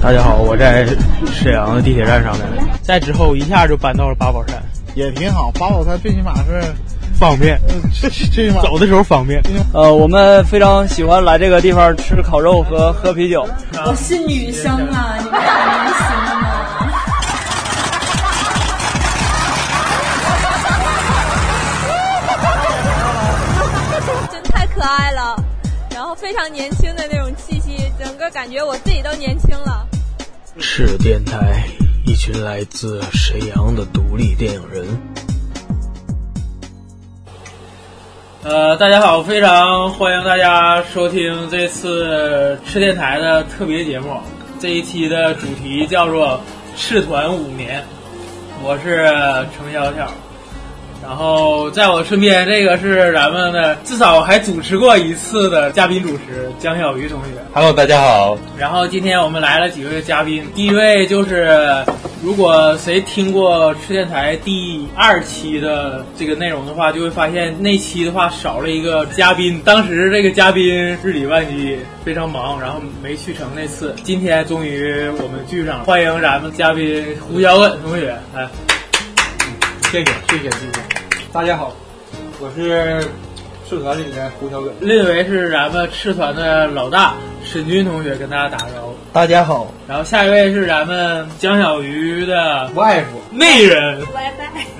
大家好，我在沈阳的地铁站上面，在之后一下就搬到了八宝山，也挺好。八宝山最起码是方便，最最起码走的时候方便。呃，我们非常喜欢来这个地方吃烤肉和喝啤酒。我是女生啊，你们好年轻啊！真太可爱了，然后非常年轻的那种气息，整个感觉我自己都年轻了。赤电台，一群来自沈阳的独立电影人。呃，大家好，非常欢迎大家收听这次赤电台的特别节目。这一期的主题叫做“赤团五年”，我是程小小。然后在我身边这个是咱们的至少还主持过一次的嘉宾主持江小鱼同学。Hello，大家好。然后今天我们来了几位嘉宾，第一位就是如果谁听过赤电台第二期的这个内容的话，就会发现那期的话少了一个嘉宾。当时这个嘉宾日理万机，非常忙，然后没去成那次。今天终于我们聚上了，欢迎咱们嘉宾胡小稳同学，来，谢谢谢谢谢谢。大家好，我是社团里的胡小耿。另一位是咱们赤团的老大沈军同学，跟大家打个招呼。大家好，然后下一位是咱们江小鱼的外夫内人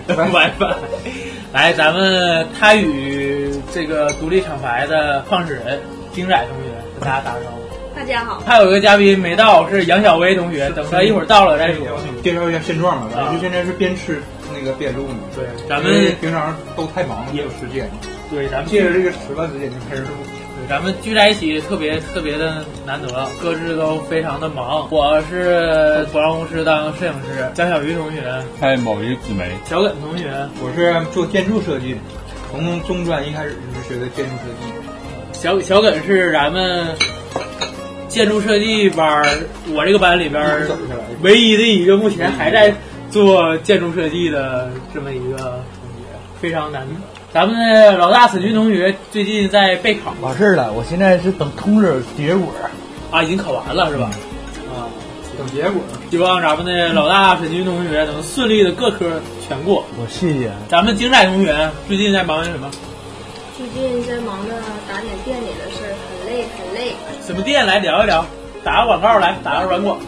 WiFi，WiFi，来，咱们他与这个独立厂牌的创始人丁仔同学跟大家打个招呼。大家好，还有一个嘉宾没到，是杨小薇同学，等他一会儿到了再说。介绍一下现状吧，啊我就现在是边吃那个边录呢。对，咱咱们们平常都太忙了，没有时间。对咱们借着这个吃饭时间就开始录。对咱们聚在一起特别特别的难得，各自都非常的忙。我是服装公司当摄影师，江小鱼同学，开某一紫梅，小耿同学，我是做建筑设计的，从中专一开始就是学的建筑设计。小小耿是咱们建筑设计班，我这个班里边走下来唯一的一个目前还在做建筑设计的这么一个同学，非常难得。咱们的老大沈军同学最近在备考完事儿了，我现在是等通知结果。啊，已经考完了是吧？啊，等结果，希望咱们的老大沈军同学能顺利的各科全过。我谢谢。咱们精彩同学最近在忙什么？最近在忙着打点店里的事儿，很累很累。什么店来聊一聊？打个广告来，打个软广。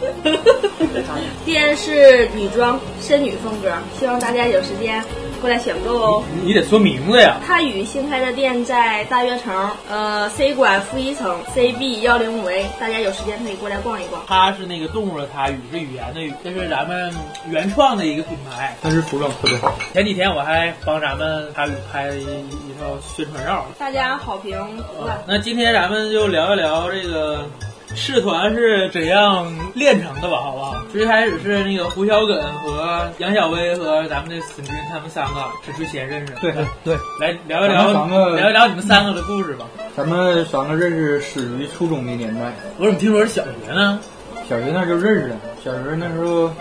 店是女装深女风格，希望大家有时间过来选购哦。你得说名字呀。泰语新开的店在大悦城，呃，C 馆负一层 CB 幺零五 A，大家有时间可以过来逛一逛。它是那个动物的它，语是语言的语，这是咱们原创的一个品牌。但是服装特别好。前几天我还帮咱们它语拍了一一套宣传照。大家好评不断。那今天咱们就聊一聊这个赤团是怎样炼成的吧，好不好？最开始是那个胡小耿和杨小薇和咱们的沈军他们三个是最先认识的。对对，来聊一聊咱们聊一聊你们三个的故事吧。咱们三个认识始于初中的年代，我怎么听说是小学呢？小学那就认识了。小学那时候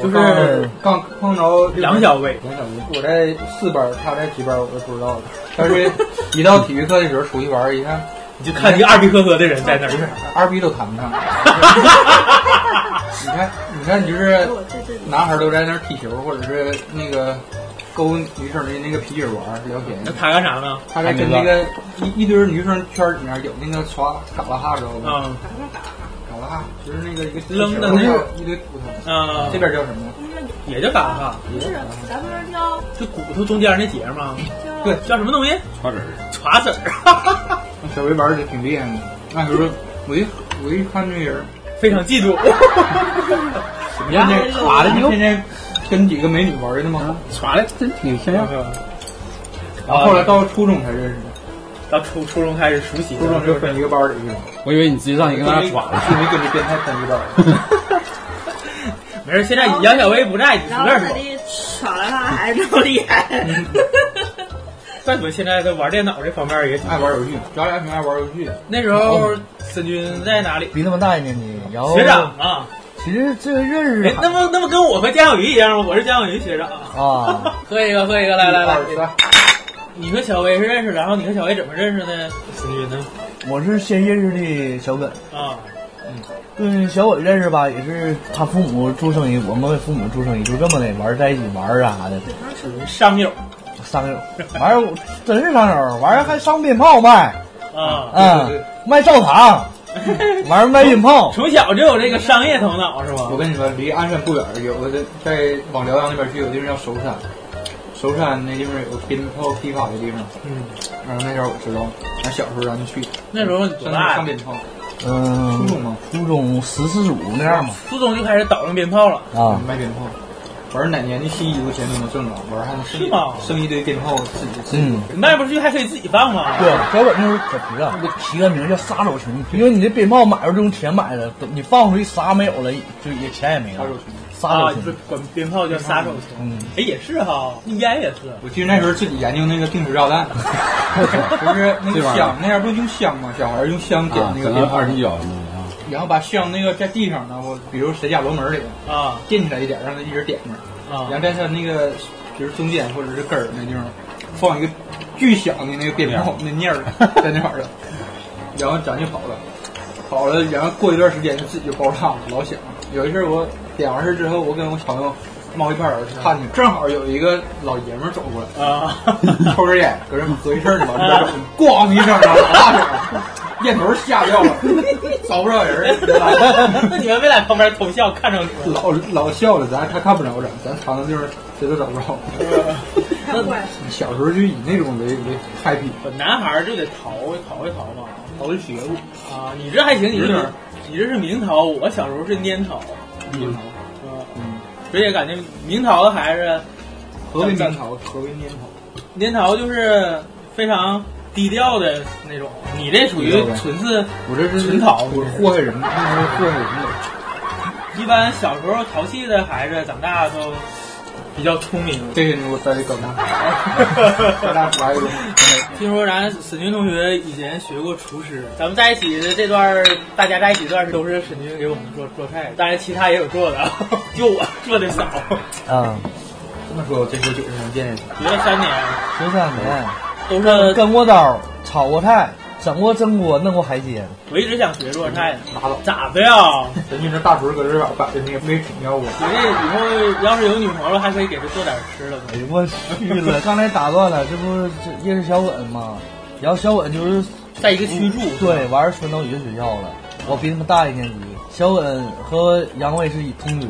就是刚碰着杨小薇。杨小薇，我在四班，他在几班我都不知道了。但是，一到体育课的时候出去玩，一看你就看一个二逼呵呵的人在那儿。二逼都谈不上。你看，你看，你就是男孩都在那儿踢球，或者是那个勾女生的那个皮筋玩聊天。那他干啥呢？他在跟那个一一堆女生圈里面有那个耍嘎拉哈，知道吗？嗯，嘎啦哈就是那个一个扔的那个一堆骨头。啊，这边叫什么？也叫嘎哈，不是，咱们这叫就骨头中间那节吗？对，叫什么东西？爪子儿，茶籽儿，小薇玩的挺厉害的。那时候我一我一看这人，非常嫉妒。现在卡的你天天跟几个美女玩的吗？耍的真挺像样。然后后来到初中才认识的，到初初中开始熟悉，初中就分一个班里去了，我以为你直接上去跟他耍了。因为跟着变态分一个班。没事，现在杨小薇不在，你随便说。耍了他还是那么厉害。再说现在他玩电脑这方面也挺爱玩游戏，咱俩挺爱玩游戏。那时候沈军在哪里？比那么大一年级，然后学长啊，其实这个认识哎，那不那不跟我和江小鱼一样吗？我是江小鱼学长。啊，喝一个，喝一个，来来来二，三，你和小薇是认识，然后你和小薇怎么认识的？沈军呢？我是先认识的小耿，啊，跟小伟认识吧，也是他父母做生意，我们父母做生意，就这么的玩在一起玩啥的。属于商友商友，玩儿真是商友，玩儿还上鞭炮卖，啊，嗯，卖灶糖，玩儿卖鞭炮。从小就有这个商业头脑是吧？我跟你说，离鞍山不远有个在往辽阳那边去，有地方叫首山，首山那地方有个鞭炮批发的地方。嗯，然后那阵儿我知道，俺小时候咱就去，那时候你多大呀？上鞭炮，嗯，初中吗？初中十四五那样嘛。初中就开始捣上鞭炮了。啊，卖鞭炮。完儿哪年的新衣服钱都能挣着，完儿还能剩是吗剩一堆鞭炮自己自己嗯，卖不出去还可以自己放吗？对，小本那时候可皮了，起个名叫杀手群，因为你这鞭炮买着就用钱买的，你放出去啥没有了，就也钱也没了杀手。群。杀啊，就是，管鞭炮叫杀手群。嗯，哎，也是哈，烟也是。我记得那时候自己研究那个定时炸弹，就是那个香，那样不用香吗？小孩用香点啊，那个鞭炮二，十脚那个啊，然后把香那个在地上呢，我比如谁家楼门里啊垫起来一点，让它一直点着，啊然后在它那个就是中间或者是根儿那地方放一个巨响的那个鞭炮那念儿在那块儿的，然后咱就跑了，跑了，然后过一段时间就自己就爆炸了，老响。有一次我点完事之后，我跟我朋友冒一片儿看见，正好有一个老爷们儿走过来。啊！抽根烟，搁这合计事儿呢，往这边走，咣一声烟头吓掉了，找不着人儿，那你们没在旁边偷笑看着你们？老老笑了，咱他看不着咱，咱藏的地方谁都找不着。那小时候就以那种为为 happy，男孩儿就得逃逃一逃嘛。逃的学物，啊，你这还行，你这你这是明朝，我小时候是粘逃。明逃，嗯，所以感觉明朝的孩子，何为明逃？何为粘逃？粘逃就是非常低调的那种。你这属于纯是我这是纯逃我祸害人，祸害人的。一般小时候淘气的孩子，长大都比较聪明。这个我在搞大，搞大出来一个。听说咱沈军同学以前学过厨师，咱们在一起的这段，大家在一起这段是都是沈军给我们做做菜，当然其他也有做的，就我做的少。啊，这么说，我这回九十能见识。学了三年，学三年，都是跟过刀，炒过菜，整过蒸锅，弄过海鲜。我一直想学做菜，拉倒，咋的呀？人家那大厨搁这把摆的那个没品要我。觉得以后要是有女朋友，还可以给她做点吃的。哎呦我去了！刚才打断了，这不这认识小稳吗？然后小稳就是在一个区住，对，完事儿分到一个学校了。我比他们大一年级。小稳和杨伟是同学，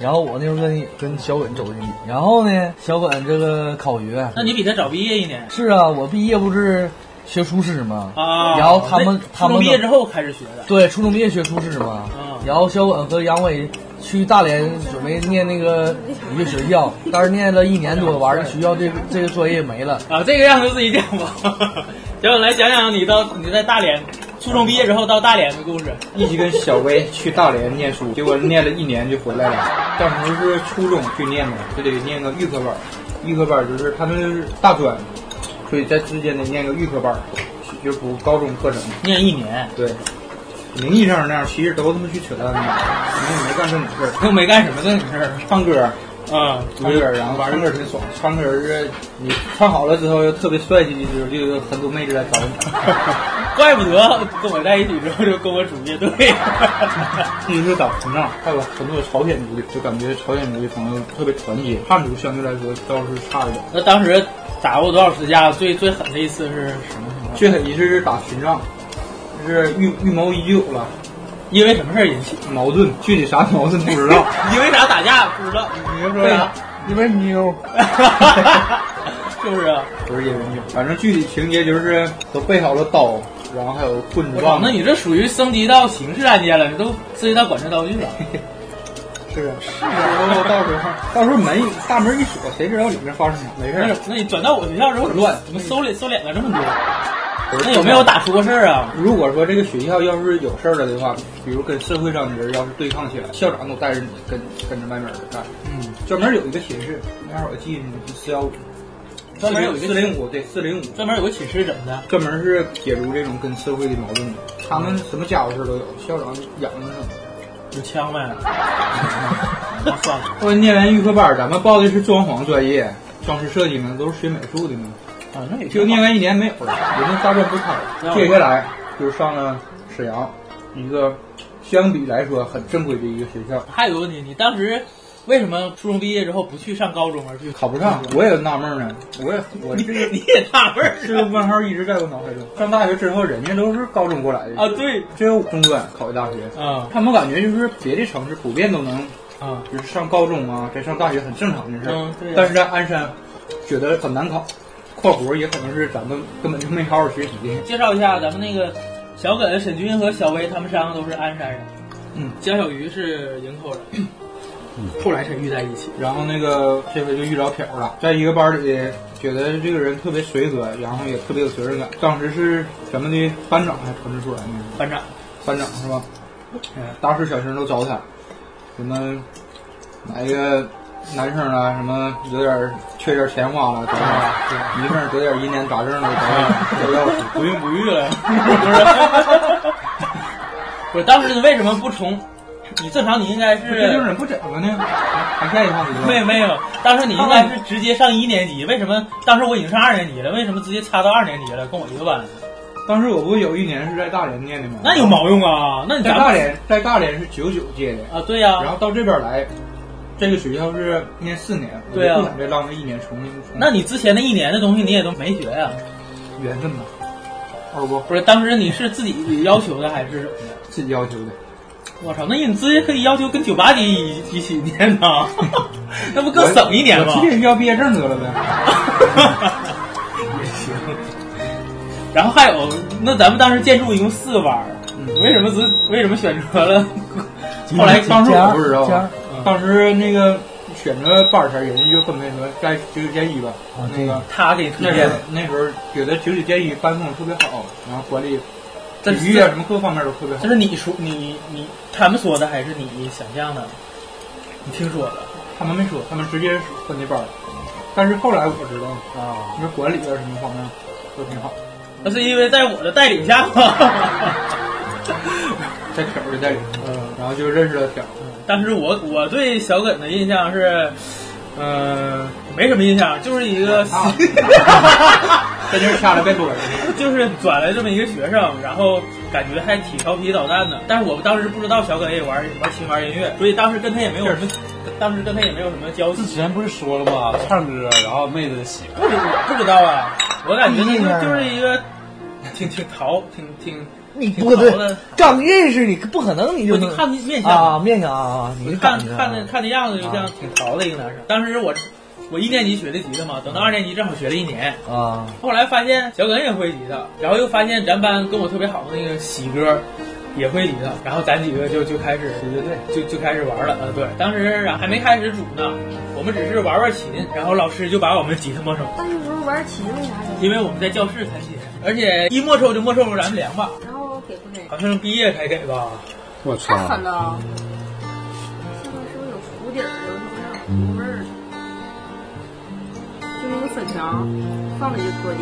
然后我那时候跟跟小稳走进去，然后呢，小稳这个考学那你比他早毕业一年是啊，我毕业不是学厨师吗？啊？然后他们他们初中毕业之后开始学的。对，初中毕业学厨师嘛。啊然后小稳和杨伟去大连准备念那个一个学校，但是念了一年多，完了学校这个这个专业没了。啊，这个让他自己讲吧。小稳来讲讲你到你在大连初中毕业之后到大连的故事。一起跟小薇去大连念书，结果念了一年就回来了。当时是初中去念的，就得念个预科班儿。预科班儿就是他们是大专，所以在之间得念个预科班儿，就补高中课程。念一年，对，名义上是那样，其实都他妈去扯淡呢，没没干正经事儿。又没干什么正经事儿。唱歌，啊，唱歌，然后唱歌挺爽。唱歌是你唱好了之后又特别帅气的时候，就有很多妹子来找你。怪不得跟我在一起之后就跟我组乐队。一是打膨胀，还有很多朝鲜族的，就感觉朝鲜族的朋友特别团结。汉族相对来说倒是差一点。那当时打过多少次架？最最狠的一次是什么情况？最狠一次是打群仗，就是预预谋已久了，因为什么事儿引起？矛盾具体啥矛盾不知道。因为啥打架不知道？你 就说啥？因为妞，是不是啊？不是因为妞，反正具体情节就是都备好了刀，然后还有棍我操，棒。那你这属于升级到刑事案件了，你都涉及到管制刀具了。是啊，是啊，到时候到时候门大门一锁，谁知道里面发生啥？没事儿，那那你转到我学校之后混乱怎么收敛收敛了这么多？那有没有打出过事儿啊？如果说这个学校要是有事儿了的话，比如跟社会上的人要是对抗起来，校长都带着你跟跟着外面的干。嗯，专门有一个寝室，那会儿我记得是四幺五，专门有一个四零五，对四零五，专门有个寝室怎么的？专门是解除这种跟社会的矛盾的。他们什么家伙事儿都有，校长养着呢。有枪呗？那算了后来念完预科班，咱们报的是装潢专业，装饰设计嘛，都是学美术的嘛。啊，那也就念完一年没有了，人家大专不开，接下来就上了沈阳一个相比来说很正规的一个学校。还有个问题，你当时为什么初中毕业之后不去上高中，而去考不上，我也纳闷呢。我也我这个你也纳闷这个问号一直在我脑海中。上大学之后，人家都是高中过来的啊？对，只有中专考的大学啊。他们感觉就是别的城市普遍都能啊，就是上高中啊，再上大学很正常的事儿。嗯，对。但是在鞍山，觉得很难考。括弧也可能是咱们根本就没好好学习。介绍一下咱们那个小耿、沈军和小薇，他们三个都是鞍山人。嗯，江小鱼是营口人。嗯，后来才遇在一起。然后那个这回就遇着飘了，在一个班里，觉得这个人特别随和，然后也特别有责任感。当时是咱们的班长还传出出来呢。班长，班长是吧？嗯，大事小情都找他，什么来一个男生啊，什么有点缺点钱花了，找他；女生得点疑难杂症了，找他要钥匙，不孕不育了，不是？不是，当时为什么不从？你正常你应该是这就是不整了呢？还下一趟没有没有，当时你应该是直接上一年级，为什么？当时我已经上二年级了，为什么直接插到二年级了？跟我一个班。当时我不有一年是在大连念的吗？那有毛用啊？那你在大连，在大连是九九届的啊？对呀、然后到这边来，这个学校是念四年，对呀、不想再浪费一年重新。那你之前那一年的东西你也都没学呀、缘分吧？哦不，不是，当时你是自己要求的还是什么的？自己要求的。我操，那你直接可以要求跟九八级一一起念呐，那不更省一年吗？直接要毕业证得了呗。也行。然后还有，那咱们当时建筑一共四个班，嗯、为什么只为什么选择了？后来当时我不知道，当时那个选择班儿前，人家就分配说在九九建一吧。啊，那个他给推荐的，那时候觉得九九建一班风特别好，然后管理。体育啊，什么各方面都特别好。这是你说你你他们说的还是你想象的？你听说的？他们没说，他们直接分的班儿。但是后来我知道啊，你说管理啊什么方面都挺好。那是因为在我的带领下吗？在条的带领，嗯，然后就认识了条。嗯，但是我我对小耿的印象是，嗯、呃，没什么印象，就是一个。在这掐了别多就是转来这么一个学生，然后感觉还挺调皮捣蛋的。但是我们当时不知道小耿也玩玩琴玩音乐，所以当时跟他也没有什么，当时跟他也没有什么交集。之前不是说了吗？唱歌，然后妹子喜欢。不知不知道啊，我感觉他就就是一个挺挺淘，挺挺。你不对，刚认识你不可能你就你看你面相啊面相啊，你看看的看的样子就像挺潮的一个男生。当时我。我一年级学的吉他嘛，等到二年级正好学了一年啊。后来发现小耿也会吉他，然后又发现咱班跟我特别好的那个喜哥也会吉他，然后咱几个就就开始对对对，就就开始玩了。呃，对，当时还没开始组呢，我们只是玩玩琴，然后老师就把我们吉他没收。但是不是玩琴为啥？因为我们在教室弹琴，而且一没收就没收咱们粮吧。然后给不给？好像毕业才给吧。我操！太狠了！这个是不是有糊底儿？有什么糊味儿？就那个粉条，放了就拖地。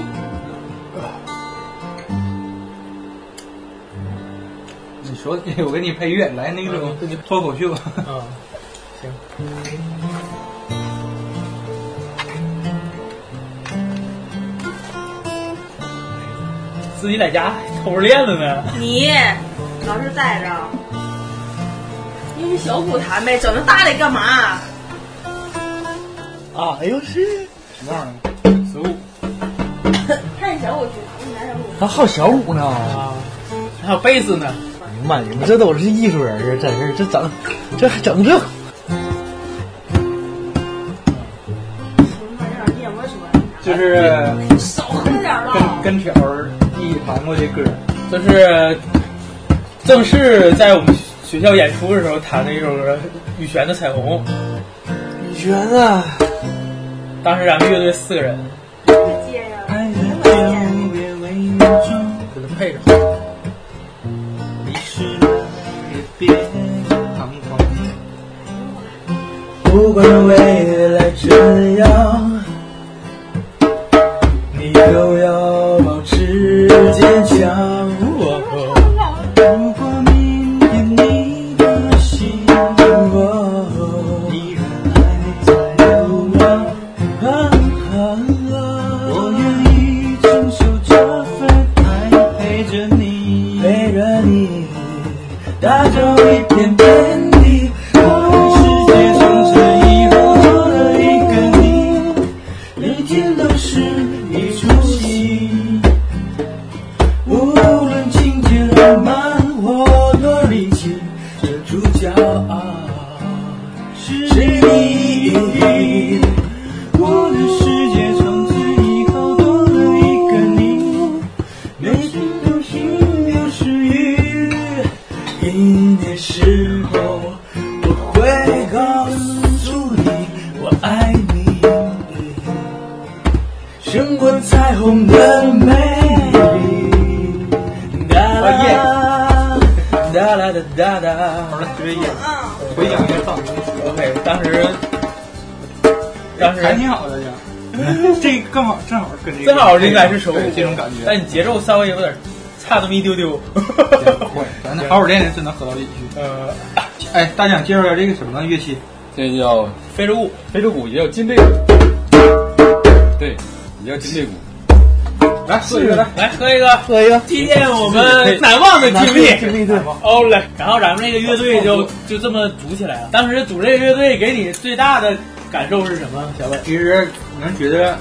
你说，我给你配乐，来那种脱口秀。啊，行。自己在家偷着练了呢。你老是待着，用小鼓弹呗，整那大的干嘛？啊，哎呦是什么玩意儿？十五。看小鼓去，你拿小鼓。他好小鼓呢啊，还有贝斯呢。哎呀妈，你们这都是艺术人啊！真是这整，这还整这。就是少喝点了。跟跟条弹过的歌，就是正式在我们学校演出的时候弹的一首歌，羽泉的《彩虹》。羽泉啊！当时咱们乐队四个人。接呀。给他配上。不管未来这个正好应该是手对这种感觉。但你节奏稍微有点差那么一丢丢。会，咱那好好练练，真能合到一起去。呃，哎，大家介绍一下这个什么乐器？这叫非洲鼓，非洲鼓也叫金背鼓，对，也叫金背鼓。来喝一个，来来喝一个，喝一个，体验我们难忘的经历。经历对吗。哦嘞，然后咱们这个乐队就就这么组起来了。当时组这个乐队给你最大的感受是什么，小伟？其实你们觉得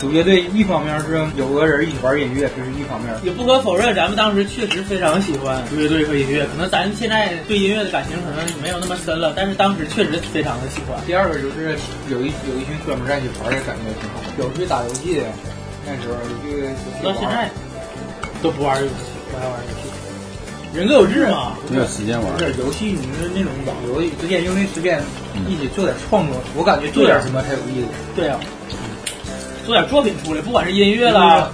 组乐队一方面是有个人一起玩音乐，这是一方面。也不可否认，咱们当时确实非常喜欢乐队和音乐。可能咱现在对音乐的感情可能没有那么深了，但是当时确实非常的喜欢。第二个就是有一有一群哥们在一起玩的感觉挺好。有去打游戏的，那时候有去到现在都不玩游戏，不爱玩游戏。人各有志嘛，没有时间玩。不是游戏，你是那种网游之间用那时间一起做点创作，我感觉做点什么才有意思。对呀、做点作品出来，不管是音乐啦、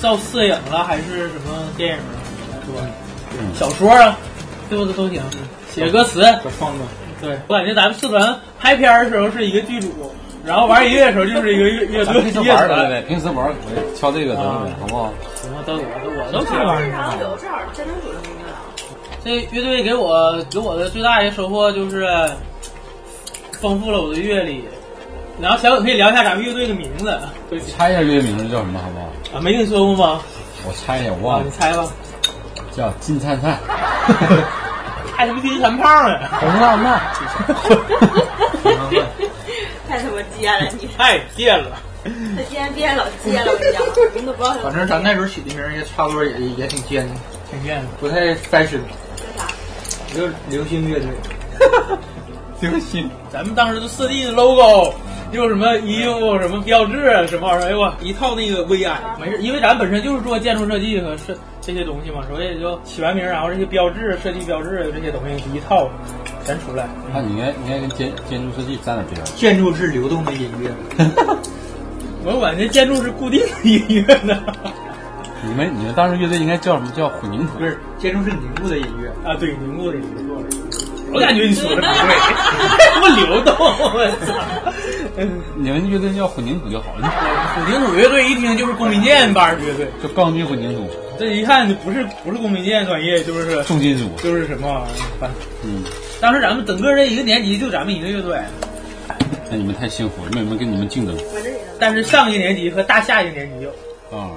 照摄影啦，还是什么电影啊，是吧？小说啊，对不对都行。写歌词，创作。对我感觉咱们社团拍片儿的时候是一个剧组，然后玩音乐的时候就是一个乐乐队平时。玩对对，平时玩可以敲这个得了，好不好？行吧，都有，我都喜欢玩。然后有正好真能组成一个。这乐队给我给我的最大一个收获就是丰富了我的阅历。然后小伟可以聊一下咱们乐队的名字啊，猜一下乐队名字叫什么，好不好？啊没跟你说过吗？我猜一下，我忘了。你猜吧。叫金灿灿。还 他妈金三胖呢！红浪漫。太他妈贱了你！太贱了！他今天变老贱了，我跟你讲，我们都不知道他。反正咱那时候起的名儿也差不多，也也挺尖的，挺贱的，不太翻身。叫啥？就流星乐队。流星，咱们当时都设计的 logo，又什么衣服、什么标志啊、什么玩意儿，哎呦我一套那个 VI，没事，因为咱本身就是做建筑设计和设这些东西嘛，所以就起完名，然后这些标志、设计标志这些东西一套全出来。那你应该应该跟建建筑设计沾点边儿。建筑是流动的音乐。我感觉建筑是固定的音乐呢。你们你们当时乐队应该叫什么叫混凝土？不是，建筑是凝固的音乐啊，对，凝固的音乐。我感觉你说的不对，他妈流动，我操！你们乐队叫混凝土就好了。混凝土乐队一听就是公民建班乐队，就钢筋混凝土。这一看就不是不是公民建专业，就是重金属，就是什么玩意儿？嗯，当时咱们整个这一个年级就咱们一个乐队。那你们太幸福了，没有人跟你们竞争。但是上一年级和大下一年级有啊，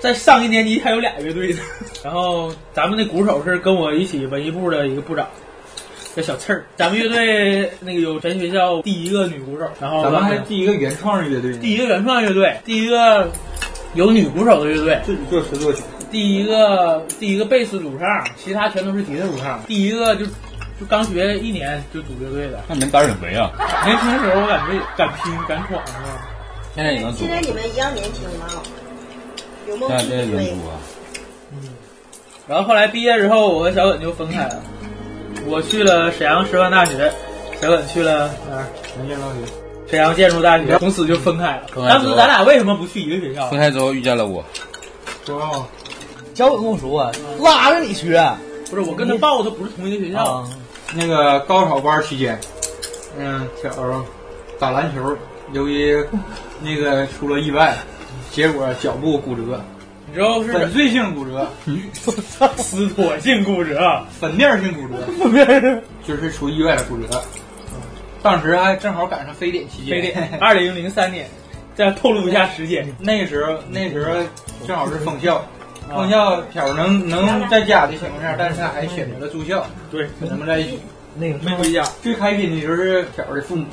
在上一年级还有俩乐队呢。然后咱们的鼓手是跟我一起文艺部的一个部长。叫小刺儿，咱们乐队那个有咱学校第一个女鼓手，然后咱们还第一个原创乐队，第一个原创乐队，第一个有女鼓手的乐队，自己作词作曲，第一个第一个贝斯主唱，其他全都是吉他主唱，第一个就就刚学一年就组乐队的，那你们胆儿很肥啊！年轻的时候我感觉敢拼敢闯是吧？现在也能组。现在你们一样年轻吗？有梦现在也能组啊。嗯，然后后来毕业之后，我和小稳就分开了。我去了沈阳师范大学，小稳去了哪儿？沈阳大学。沈阳建筑大学，从此就分开了。当时咱俩为什么不去一个学校？分开之后遇见了我。哦，小稳跟我说，拉着你学。不是，我跟他报的不是同一个学校。啊、那个高考班期间，嗯，小打篮球，由于那个出了意外，结果脚部骨折。你知道是粉碎性骨折，撕脱性骨折，粉面性骨折，就是出意外的骨折。当时还正好赶上非典期间，非典，二零零三年，再透露一下时间。那时候，那时候正好是封校，封校条能能在家的情况下，但是他还选择了住校，对，跟他们在一起。那个没回家。最开心的就是条的父母，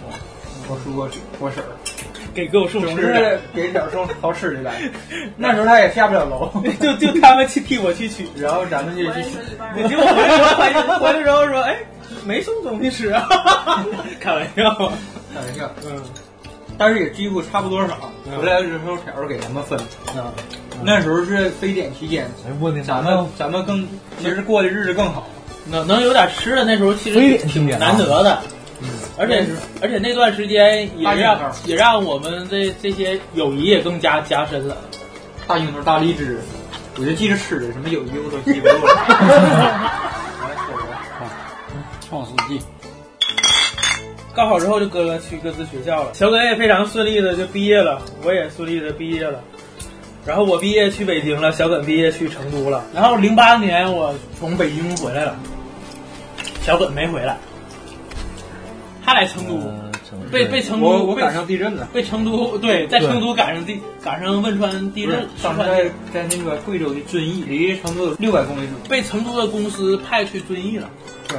我叔我我婶儿，给给我送总吃的，是给小送好吃的来。那时候他也下不了楼，就就他们去替我去取。然后咱们就去取。结果回来之后，回来之后说，哎，没送东西吃啊，开玩笑，开玩笑，嗯，但是也几乎差不多少。回来之后条给咱们分。啊，那时候是非典期间，咱们咱们更其实过的日子更好。能能有点吃的，那时候其实挺难得的。而且而且那段时间也让也让我们这这些友谊也更加加深了。大樱桃、大荔枝，我就记着吃的，什么友谊我都记不住了。创世纪，高考之后就各个去各自学校了，小耿也非常顺利的就毕业了，我也顺利的毕业了。然后我毕业去北京了，小耿毕业去成都了。然后零八年我从北京回来了，小耿没回来，他来成都，呃成被被成都我我赶上地震了，被成都对，在成都赶上地赶上汶川地震，当时在在那个贵州的遵义，离成都有六百公里左右。被成都的公司派去遵义了。对，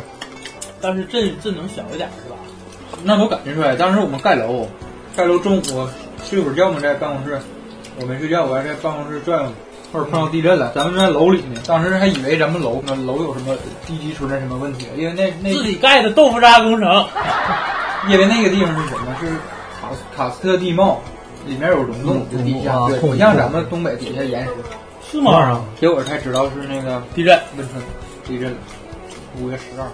但是震震能小一点是吧？那都感觉出来。当时我们盖楼，盖楼中午睡会儿觉嘛，在办公室，我没睡觉，我还在办公室转悠，或者碰到地震了，咱们在楼里呢。当时还以为咱们楼那楼有什么地基存在什么问题，因为那那自己盖的豆腐渣工程，因为那个地方是什么？是卡斯卡斯特地貌，里面有溶洞，就地下，对，不像咱们东北底下岩石。是吗？结果才知道是那个地震。汶川地震了，五月十二。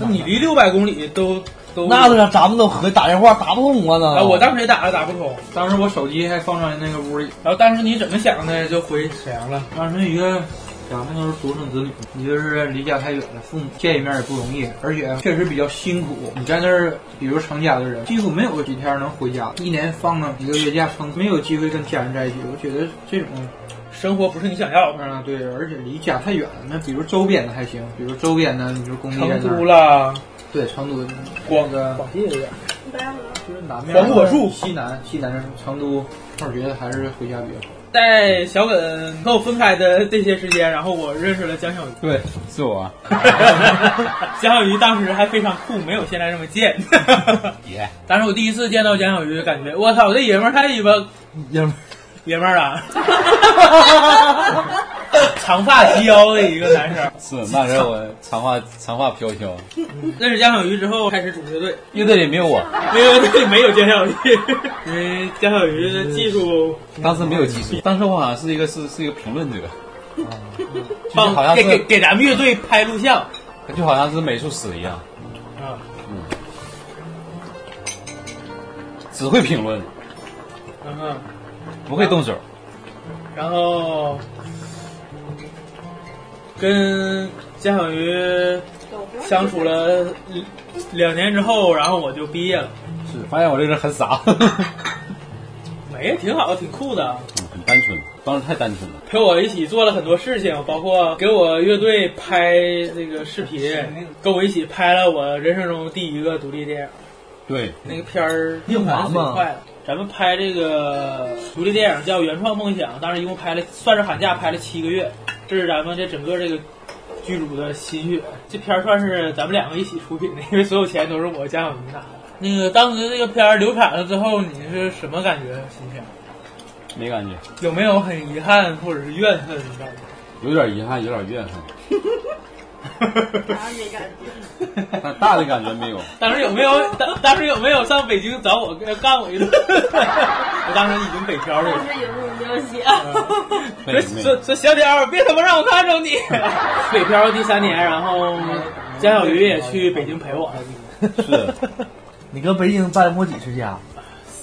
那你离六百公里都都那个咱们都和打电话打不通啊啊！那。我当时也打了打不通，当时我手机还放在那个屋里，然后当时你怎么想的就回沈阳了？当时一个咱们都是独生子女，你就是离家太远了，父母见一面也不容易，而且确实比较辛苦。你在那儿，比如成家的人，几乎没有几天能回家，一年放个一个月假，更没有机会跟家人在一起。我觉得这种，生活不是你想要的。嗯，对，而且离家太远了。那比如周边的还行，比如周边的，你说工地在成那儿都了，对，成都广那个广西也有点。就是南面黄果树西南西南成都，我觉得还是回家比较好。在小耿跟我分开的这些时间，然后我认识了江小鱼。对，是我。江小鱼当时还非常酷，没有现在这么贱。耶，当时我第一次见到江小鱼，感觉我操，这爷们儿太鸡巴爷们儿爷们儿啊！长发及腰的一个男生。是那时候我长发长发飘飘，认识江小鱼之后，开始组乐队，乐队里没有我，没有乐队没有江小鱼，因为江小鱼的技术当时没有技术，当时我好像是一个是是一个评论者，就是好像给给给咱们乐队拍录像。就好像是美术史一样，啊。只会评论，嗯哼，不会动手。然后跟姜小鱼相处了两年之后，然后我就毕业了。是发现我这个人很傻，没，挺好，挺酷的。很单纯，当时太单纯了。陪我一起做了很多事情，包括给我乐队拍这个视频，跟我一起拍了我人生中第一个独立电影。对，那个片儿硬还盘嘛是挺快的。咱们拍这个独立电影叫《原创梦想》，当时一共拍了，算是寒假拍了七个月。这是咱们这整个这个剧组的心血。这片儿算是咱们两个一起出品的，因为所有钱都是我加小明拿的。那个当时这个片儿流产了之后，你是什么感觉？心情没感觉，有没有很遗憾或者是怨恨的感觉？有点遗憾，有点怨恨，啥也没感觉。但大的感觉没有。当时有没有当当时有没有上北京找我干我一顿？我当时已经北漂了。当时有没有写？没说说说小点儿，别他妈让我看着你。北漂第三年，然后江小鱼也去北京陪我，是你搁北京搬过几次家？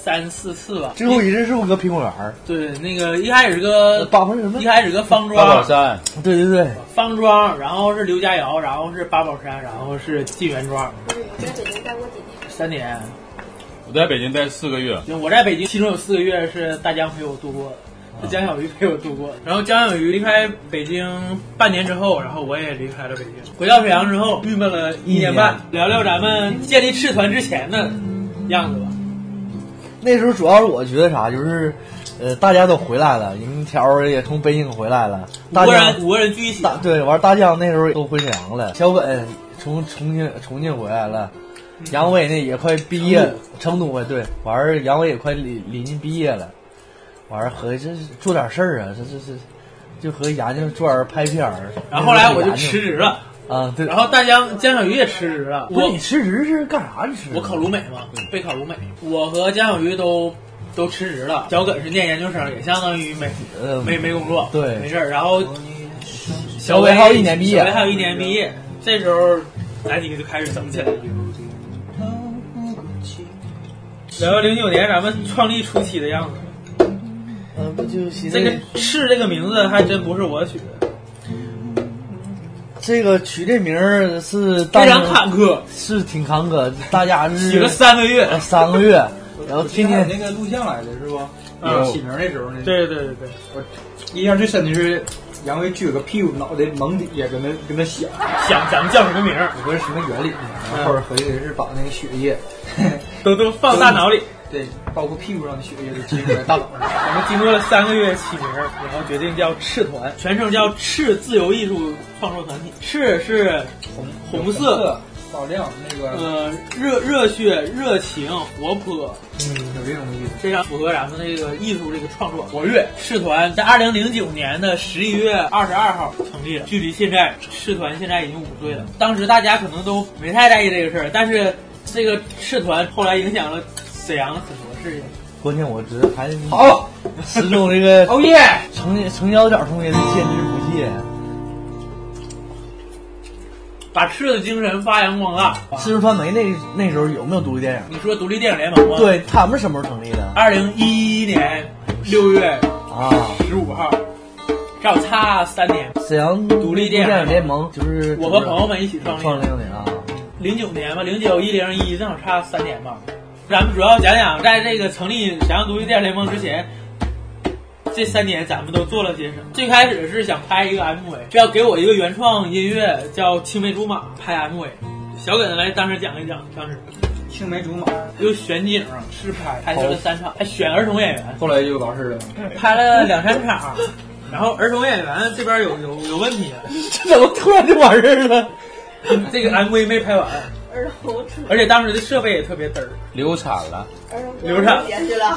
三四次吧。最后一次是不是搁苹果园儿？对，那个一开始个八宝什么一？开始个方庄八宝庄，山，对对对，方庄，然后是刘家窑，然后是八宝山，然后是晋元庄，你在北京待过几年？三年。我在北京待四个月，就我在北京，其中有四个月是大江陪我度过的，是江小鱼陪我度过的。然后江小鱼离开北京半年之后，然后我也离开了北京，回到沈阳之后，郁闷了一年半。聊聊咱们建立赤团之前的样子吧。那时候主要是我觉得啥，就是呃，大家都回来了，银条也从北京回来了，大江五个人五个人聚一起，大对，完大江那时候都回沈阳了，小本从重庆重庆回来了，杨伟呢也快毕业，成都回对，完儿杨伟也快临临近毕业了，完儿合计这是做点事儿啊，这这这就和研究做点拍片儿。然后后来我就辞职了。啊，对。然后大江江小鱼也辞职了。不是你辞职是干啥？你辞职？我考鲁美嘛，备考鲁美。我和江小鱼都都辞职了。小耿是念研究生，也相当于没呃没没工作，对，没事儿。然后小伟还有一年毕业，小伟还有一年毕业。这时候咱几个就开始整起来了。然后零九年咱们创立初期的样子。嗯，不就这个“赤”这个名字还真不是我取的。这个取这名儿是非常坎坷，是挺坎坷。大家 是起了三个月，三个月，然后天天那个录像来的是不？嗯，起名那时候呢？对对对对，我印象最深的是杨威撅个屁股，脑袋蒙底下跟那跟那想想咱们叫什么名儿，我说是什么原理呢？后边合计的是把那个血液都都放大脑里。对，包括屁股上的血液都集中在大脑上。我们经过了三个月起名，然后决定叫赤团，全称叫赤自由艺术创作团体。赤是红红色、发亮，那个呃热热血、热情、活泼，嗯，有这种意思，非常符合咱们这个艺术这个创作。活跃赤团在二零零九年的十一月二十二号成立了，距离现在赤团现在已经五岁了。当时大家可能都没太在意这个事儿，但是这个赤团后来影响了。沈阳的很多事情，关键我觉得还好，始终这个 哦耶，成成交角同学的坚持不懈，把赤的精神发扬光大。赤川梅那那时候有没有独立电影？你说独立电影联盟吗？对他们什么时候成立的？二零一一年六月啊十五号，正好差三年。沈阳独立电影联盟就是我和朋友们一起创立创立的啊，零九年吧，零九一零一正好差三年吧。咱们主要讲讲，在这个成立沈阳独立电影联盟之前，这三年咱们都做了些什么。最开始是想拍一个 MV，要给我一个原创音乐，叫《青梅竹马》，拍 MV。小耿来当时讲一讲，当时青梅竹马又选景试拍，拍摄了三场，还选儿童演员，后来就完事了，拍了两三场，然后儿童演员这边有有有问题，这怎么突然就完事儿了？这个 MV 没拍完。而且当时的设备也特别嘚儿，流产了，流产。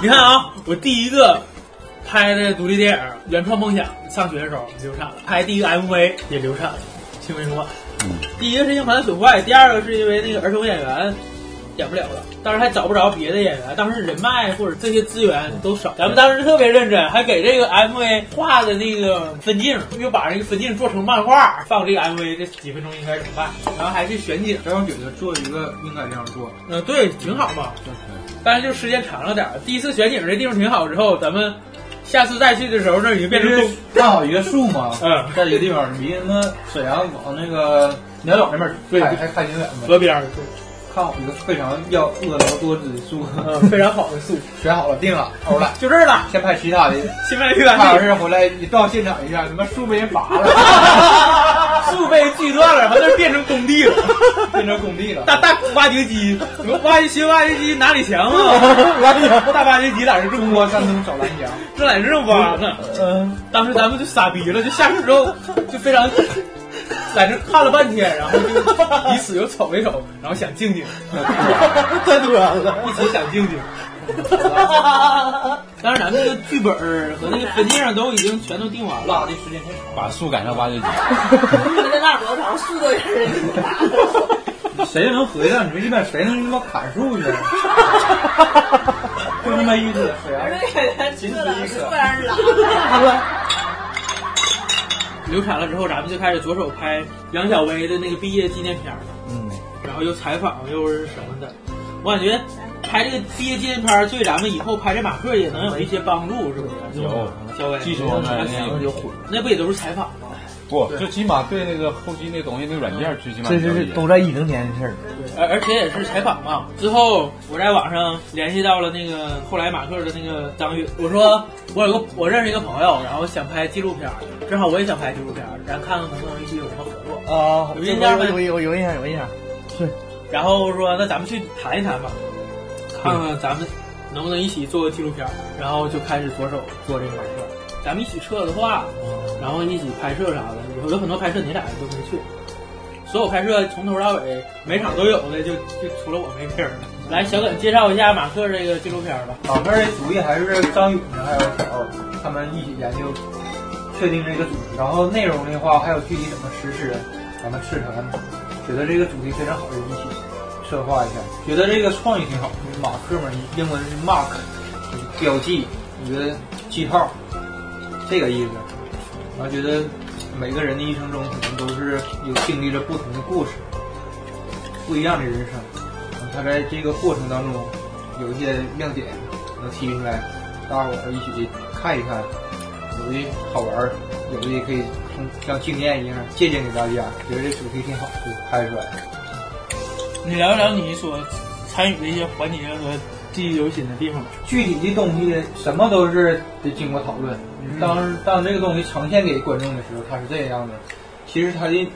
你看啊，我第一个拍的独立电影《原创梦想》，上学的时候流产了；拍第一个 MV 也流产了，青梅竹马。第一个是硬盘损坏，第二个是因为那个儿童演员演不了了，当时还找不着别的演员，当时人脉或者这些资源都少。咱们当时特别认真，还给这个 MV 画的那个分镜，又把这个分镜做成漫画，放这个 MV 这几分钟应该怎么办？然后还去选景，然后觉得做一个应该这样做，嗯，对，挺好嘛。但是就时间长了点儿。第一次选景这地方挺好，之后咱们下次再去的时候，那已经变成东。看好一个树嘛，嗯，在一个地方离那沈阳往那个鸟岛那边对还还还挺远的，河边儿。看好一个非常要婀娜多姿的树，嗯，非常好的树，选好了定了，欧了，就这儿了。先拍其他的，先拍其他的。拍完事回来你到现场一下，他妈树被人拔了，树被锯断了，完那变成工地了，变成工地了。大大挖掘机，挖掘挖掘机哪里强啊？大挖掘机在这中国山东找蓝翔，这在这挖呢。嗯，当时咱们就傻逼了，就下去之后就非常。在这看了半天，然后就彼此又瞅一瞅，然后想静静，太突然了，一起想静静。但是咱那个剧本和那个分镜上都已经全都定完了，这时间太长，把树赶上挖掘机。在那多长，树都 谁能合计到你说一般谁能他妈砍树去？就那么意思，谁啊？仅此一刻，不然拉。流产了之后，咱们就开始着手拍杨小薇的那个毕业纪念片了。嗯，然后又采访又是什么的，我感觉拍这个毕业纪念片对咱们以后拍这马克也能有一些帮助，是不是？有，小薇技术方面那不也都是采访吗？不，就起码对那个后期那东西那软件最起码这是都在一零年的事儿。而而且也是采访嘛。之后我在网上联系到了那个后来马克的那个张宇，我说我有个我认识一个朋友，然后想拍纪录片，正好我也想拍纪录片，咱看看能不能一起有什么合作啊？有印象没？有有有印象有印象。是。然后说那咱们去谈一谈吧，看看咱们能不能一起做个纪录片儿？然后就开始着手做这个马克。咱们一起策的划，然后一起拍摄啥的，有有很多拍摄你俩都没去。所有拍摄从头到尾每场都有的，就就除了我没片儿了。来，小耿介绍一下马克这个纪录片吧。马克这主意还是张勇呢，还有小欧他们一起研究确定这个主题，然后内容的话还有具体怎么实施，咱们赤团觉得这个主题非常好，就一起策划一下，觉得这个创意挺好。马克嘛，英文是 mark，标记，一个记号，这个意思。然后觉得每个人的一生中可能都是有经历着不同的故事，不一样的人生。他在这个过程当中有一些亮点能提出来，大伙儿一起看一看，有的好玩，有的可以从像经验一样借鉴给大家。觉得这主题挺好，就拍出来。你聊一聊你所参与的一些环节和记忆犹新的地方。具体的东西什么都是得经过讨论。当当这个东西呈现给观众的时候，它是这样的。其实它的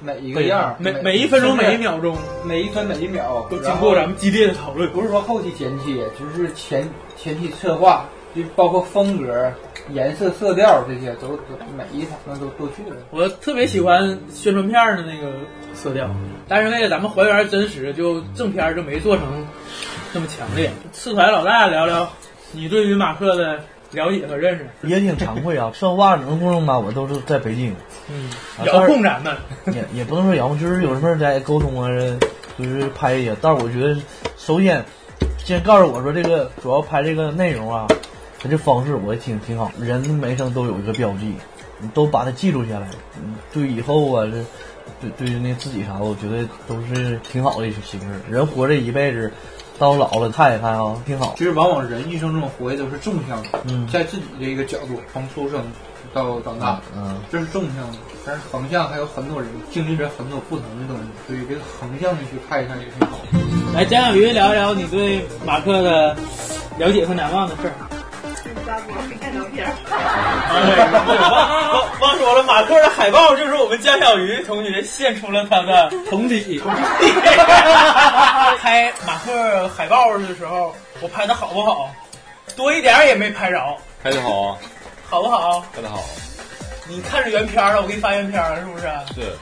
每一个样，每每一分钟每一秒钟，每一分每一秒都经过咱们激烈的讨论。不是说后期剪切，就是前前期策划，就包括风格、颜色、色调这些，都都每一场那都都去了。我特别喜欢宣传片的那个色调，但是为了咱们还原真实，就正片就没做成那么强烈。次团老大聊聊你对于马克的了解和认识。也挺惭愧啊，策划整个过程吧，我都是在北京，嗯，啊遥控咱们，也也不能说遥控，就是有什么在沟通啊，就是拍一些。但是我觉得，首先，先告诉我说这个主要拍这个内容啊，它这方式我也挺挺好。人每生都有一个标记，你都把它记录下来，嗯对以后啊，这对对于那自己啥，我觉得都是挺好的一种形式。人活这一辈子，到老了看一看啊，挺好。其实往往人一生中活的都是纵向的，嗯在自己的一个角度，从出生到长大，嗯，这是纵向的。但是横向还有很多人经历着很多不同的东西，所以这个横向的去看一看也挺好。来，蒋小鱼聊一聊你对马克的了解和难忘的事儿。抓我没看照片儿。忘忘说了，马克的海报就是我们江小鱼同学献出了他的同体。拍马克海报的时候，我拍的好不好？多一点儿也没拍着，拍的好啊，好不好？拍的好，你看着原片了，我给你发原片了，是不是？是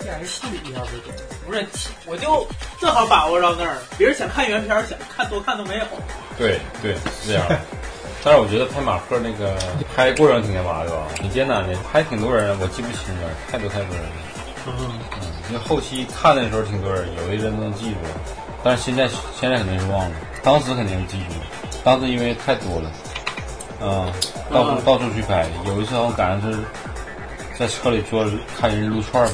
这还是戏一下不行。不是，我就正好把握到那儿，别人想看原片，想看多看都没有。对对是这样。但是我觉得拍马克那个拍过程挺干嘛的吧，挺艰难的，拍挺多人，我记不清了，太多太多人了。嗯，嗯，因为后期看的时候挺多人，有的人都能记住，但是现在现在肯定是忘了，当时肯定是记住，当时因为太多了，嗯，到处、嗯到处去拍，有一次好像赶上是在车里坐着看人撸串儿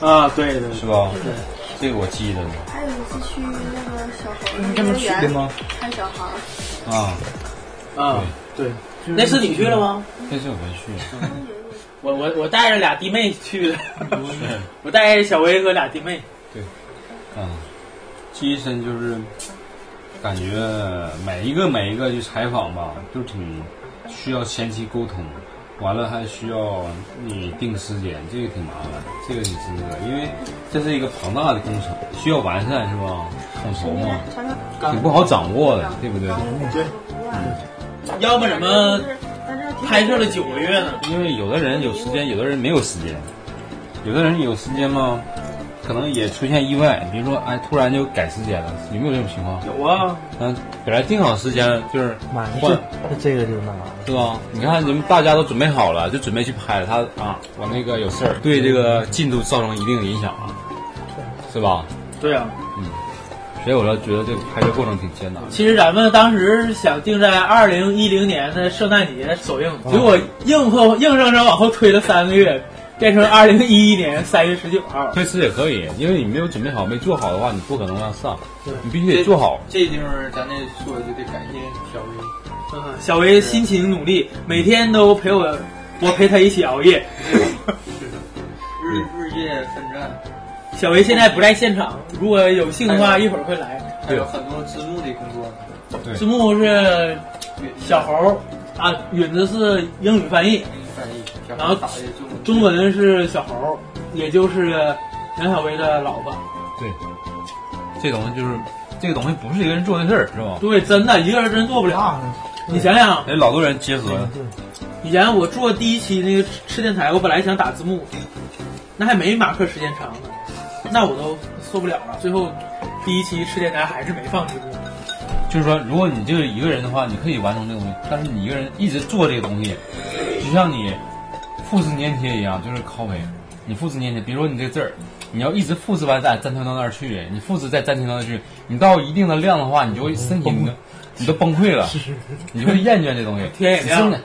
嘛，啊，对对是吧？对。这个我记得。呢。还有一次去那个小猴这是这么吗？看小孩儿，啊，啊，对，那次你去了吗？那次我没去，我我我带着俩弟妹去的，我带着小薇和俩弟妹。嗯，记忆深就是感觉每一个每一个去采访吧，都挺需要前期沟通，完了还需要你定时间，这个挺麻烦，这个挺值得，因为这是一个庞大的工程，需要完善是吧？统筹嘛，挺不好掌握的，对不对？对，要不怎么拍摄了九个月呢？因为有的人有时间，有的人没有时间，有的人有时间嘛，可能也出现意外，比如说哎，突然就改时间了，有没有这种情况？有啊，嗯，本来定好时间就是换那这个就那啥了。是吧？你看你们大家都准备好了，就准备去拍了，他啊，我那个有事儿，对这个进度造成一定的影响啊，是吧？对啊。嗯所以我就觉得这个拍摄过程挺艰难。其实咱们当时想定在二零一零年的圣诞节首映，结果硬后硬生生往后推了三个月，变成二零一一年三月十九号。推迟也可以，因为你没有准备好、没做好的话，你不可能让上，你必须得做好。这地方咱得说就得感谢小薇。嗯，小薇辛勤努力，每天都陪我，我陪她一起熬夜。是的日日夜奋战。小薇现在不在现场，如果有幸的话，一会儿会来。还有很多字幕的工作呢。字幕是小猴啊，允子是英语翻译，翻译，然后中文是小猴，也就是杨小薇的老婆。对，这东西就是这个东西不是一个人做的事儿，是吧？对，真的一个人真做不了。你想想，哎，老多人结合，以前我做第一期那个吃电台，我本来想打字幕，那还没马克时间长呢，那我都受不了了。最后第一期吃电台还是没放字幕。就是说，如果你就是一个人的话，你可以完成这个东西，但是你一个人一直做这个东西，就像你复制粘贴一样，就是 copy。你复制粘贴，比如说你这个字儿，你要一直复制完再粘贴到那儿去，你复制再粘贴到那儿去，你到一定的量的话，你就会身体 你都你都崩溃了，你就会厌倦这东西。天也亮了。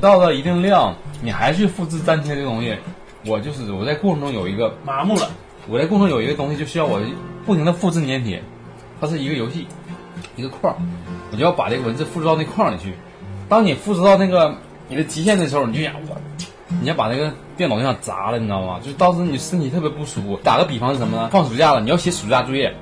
到了一定量，你还去复制粘贴这东西，我就是我在过程中有一个麻木了。我在过程中有一个东西，就需要我不停的复制粘贴，它是一个游戏，一个框，我就要把这个文字复制到那框里去。当你复制到那个你的极限的时候，你就想我，你要把那个电脑就想砸了，你知道吗？就是当时你身体特别不舒服。打个比方是什么呢？放暑假了，你要写暑假作业，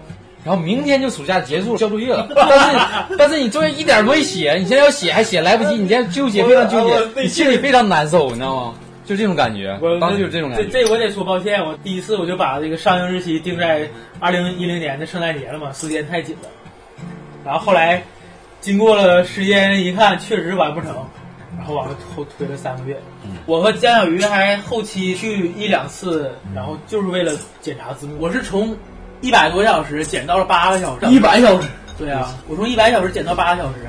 然后明天就暑假结束交作业了，但是但是你作业一点都没写，你现在要写还写来不及，你现在纠结非常纠结，你心里非常难受，你知道吗？就这种感觉，我当时就是这种感这觉。这我得说抱歉，我第一次我就把这个上映日期定在二零一零年的圣诞节了嘛，时间太紧了。然后后来经过了时间一看，确实完不成，然后往后推了三个月。我和江小鱼还后期去一两次，然后就是为了检查字幕。我是从一百多小时减到了八个小时，一百小时。对啊，我从一百小时减到八个小时，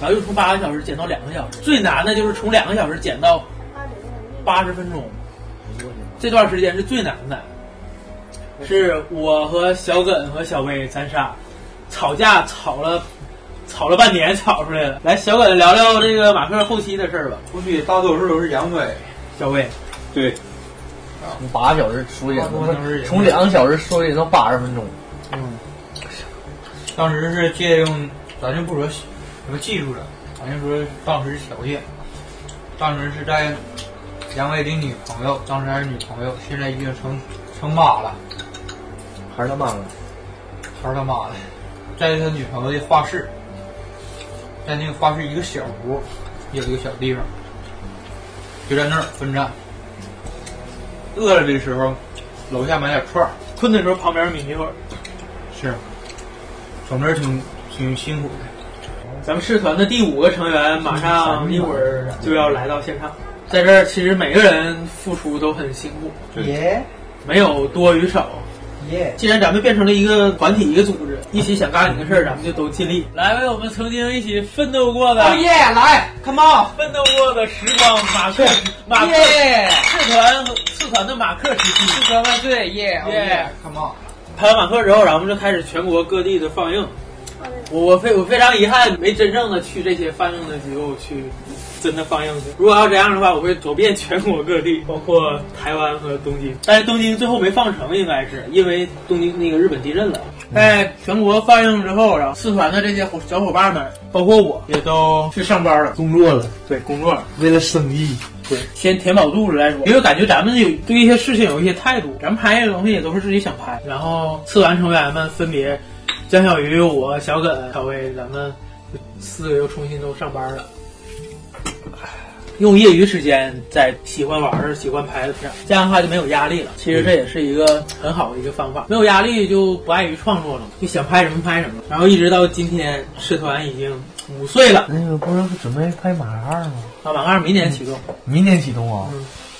然后又从八个小时减到两个小时。最难的就是从两个小时减到八十分钟，这段时间是最难的。是我和小耿和小薇咱仨吵架吵了吵了半年，吵出来了。来，小耿聊聊这个马克后期的事儿吧。后期大多数都是杨威、小薇，对，从八个小时缩减大多数都是从两个小时缩减到八十分钟。嗯，当时是借用，咱就不说什么技术了，咱就说当时条件。当时是在杨威的女朋友，当时还是女朋友，现在已经成成妈了，还是他妈了，还是他妈的，在他女朋友的画室，在那个花市一个小屋，有一个小地方，就在那儿分站。饿了的时候，楼下买点串儿，困的时候旁边抿一会儿。是，总之挺挺辛苦的。咱们社团的第五个成员马上一会儿就要来到现场，在这儿其实每个人付出都很辛苦，耶没有多与少。耶！既然咱们变成了一个团体、一个组织，一起想干一个事儿，咱们就都尽力来为我们曾经一起奋斗过的哦耶！来，come on！奋斗过的时光，马克马克耶社团和社团的马克时期，四团万岁！耶哦耶耶！come on！拍完马克之后，然后就开始全国各地的放映。我我非我非常遗憾，没真正的去这些放映的机构去真的放映去。如果要这样的话，我会走遍全国各地，包括台湾和东京。但是东京最后没放成，应该是因为东京那个日本地震了。在全国放映之后，然后四团的这些伙小伙伴们，包括我也都去上班了，工作了，对工作了。为了生意，对，先填饱肚子再说。因为感觉咱们有对一些事情有一些态度，咱们拍这个东西也都是自己想拍。然后四团成员们分别，江小鱼、我、小耿、小薇，咱们四个又重新都上班了。用业余时间在喜欢玩儿、喜欢拍的片儿，这样的话就没有压力了。其实这也是一个很好的一个方法，没有压力就不碍于创作了嘛，就想拍什么拍什么。然后一直到今天，社团已经五岁了，那个不是准备拍马二吗？啊，马二明年启动，明年启动啊？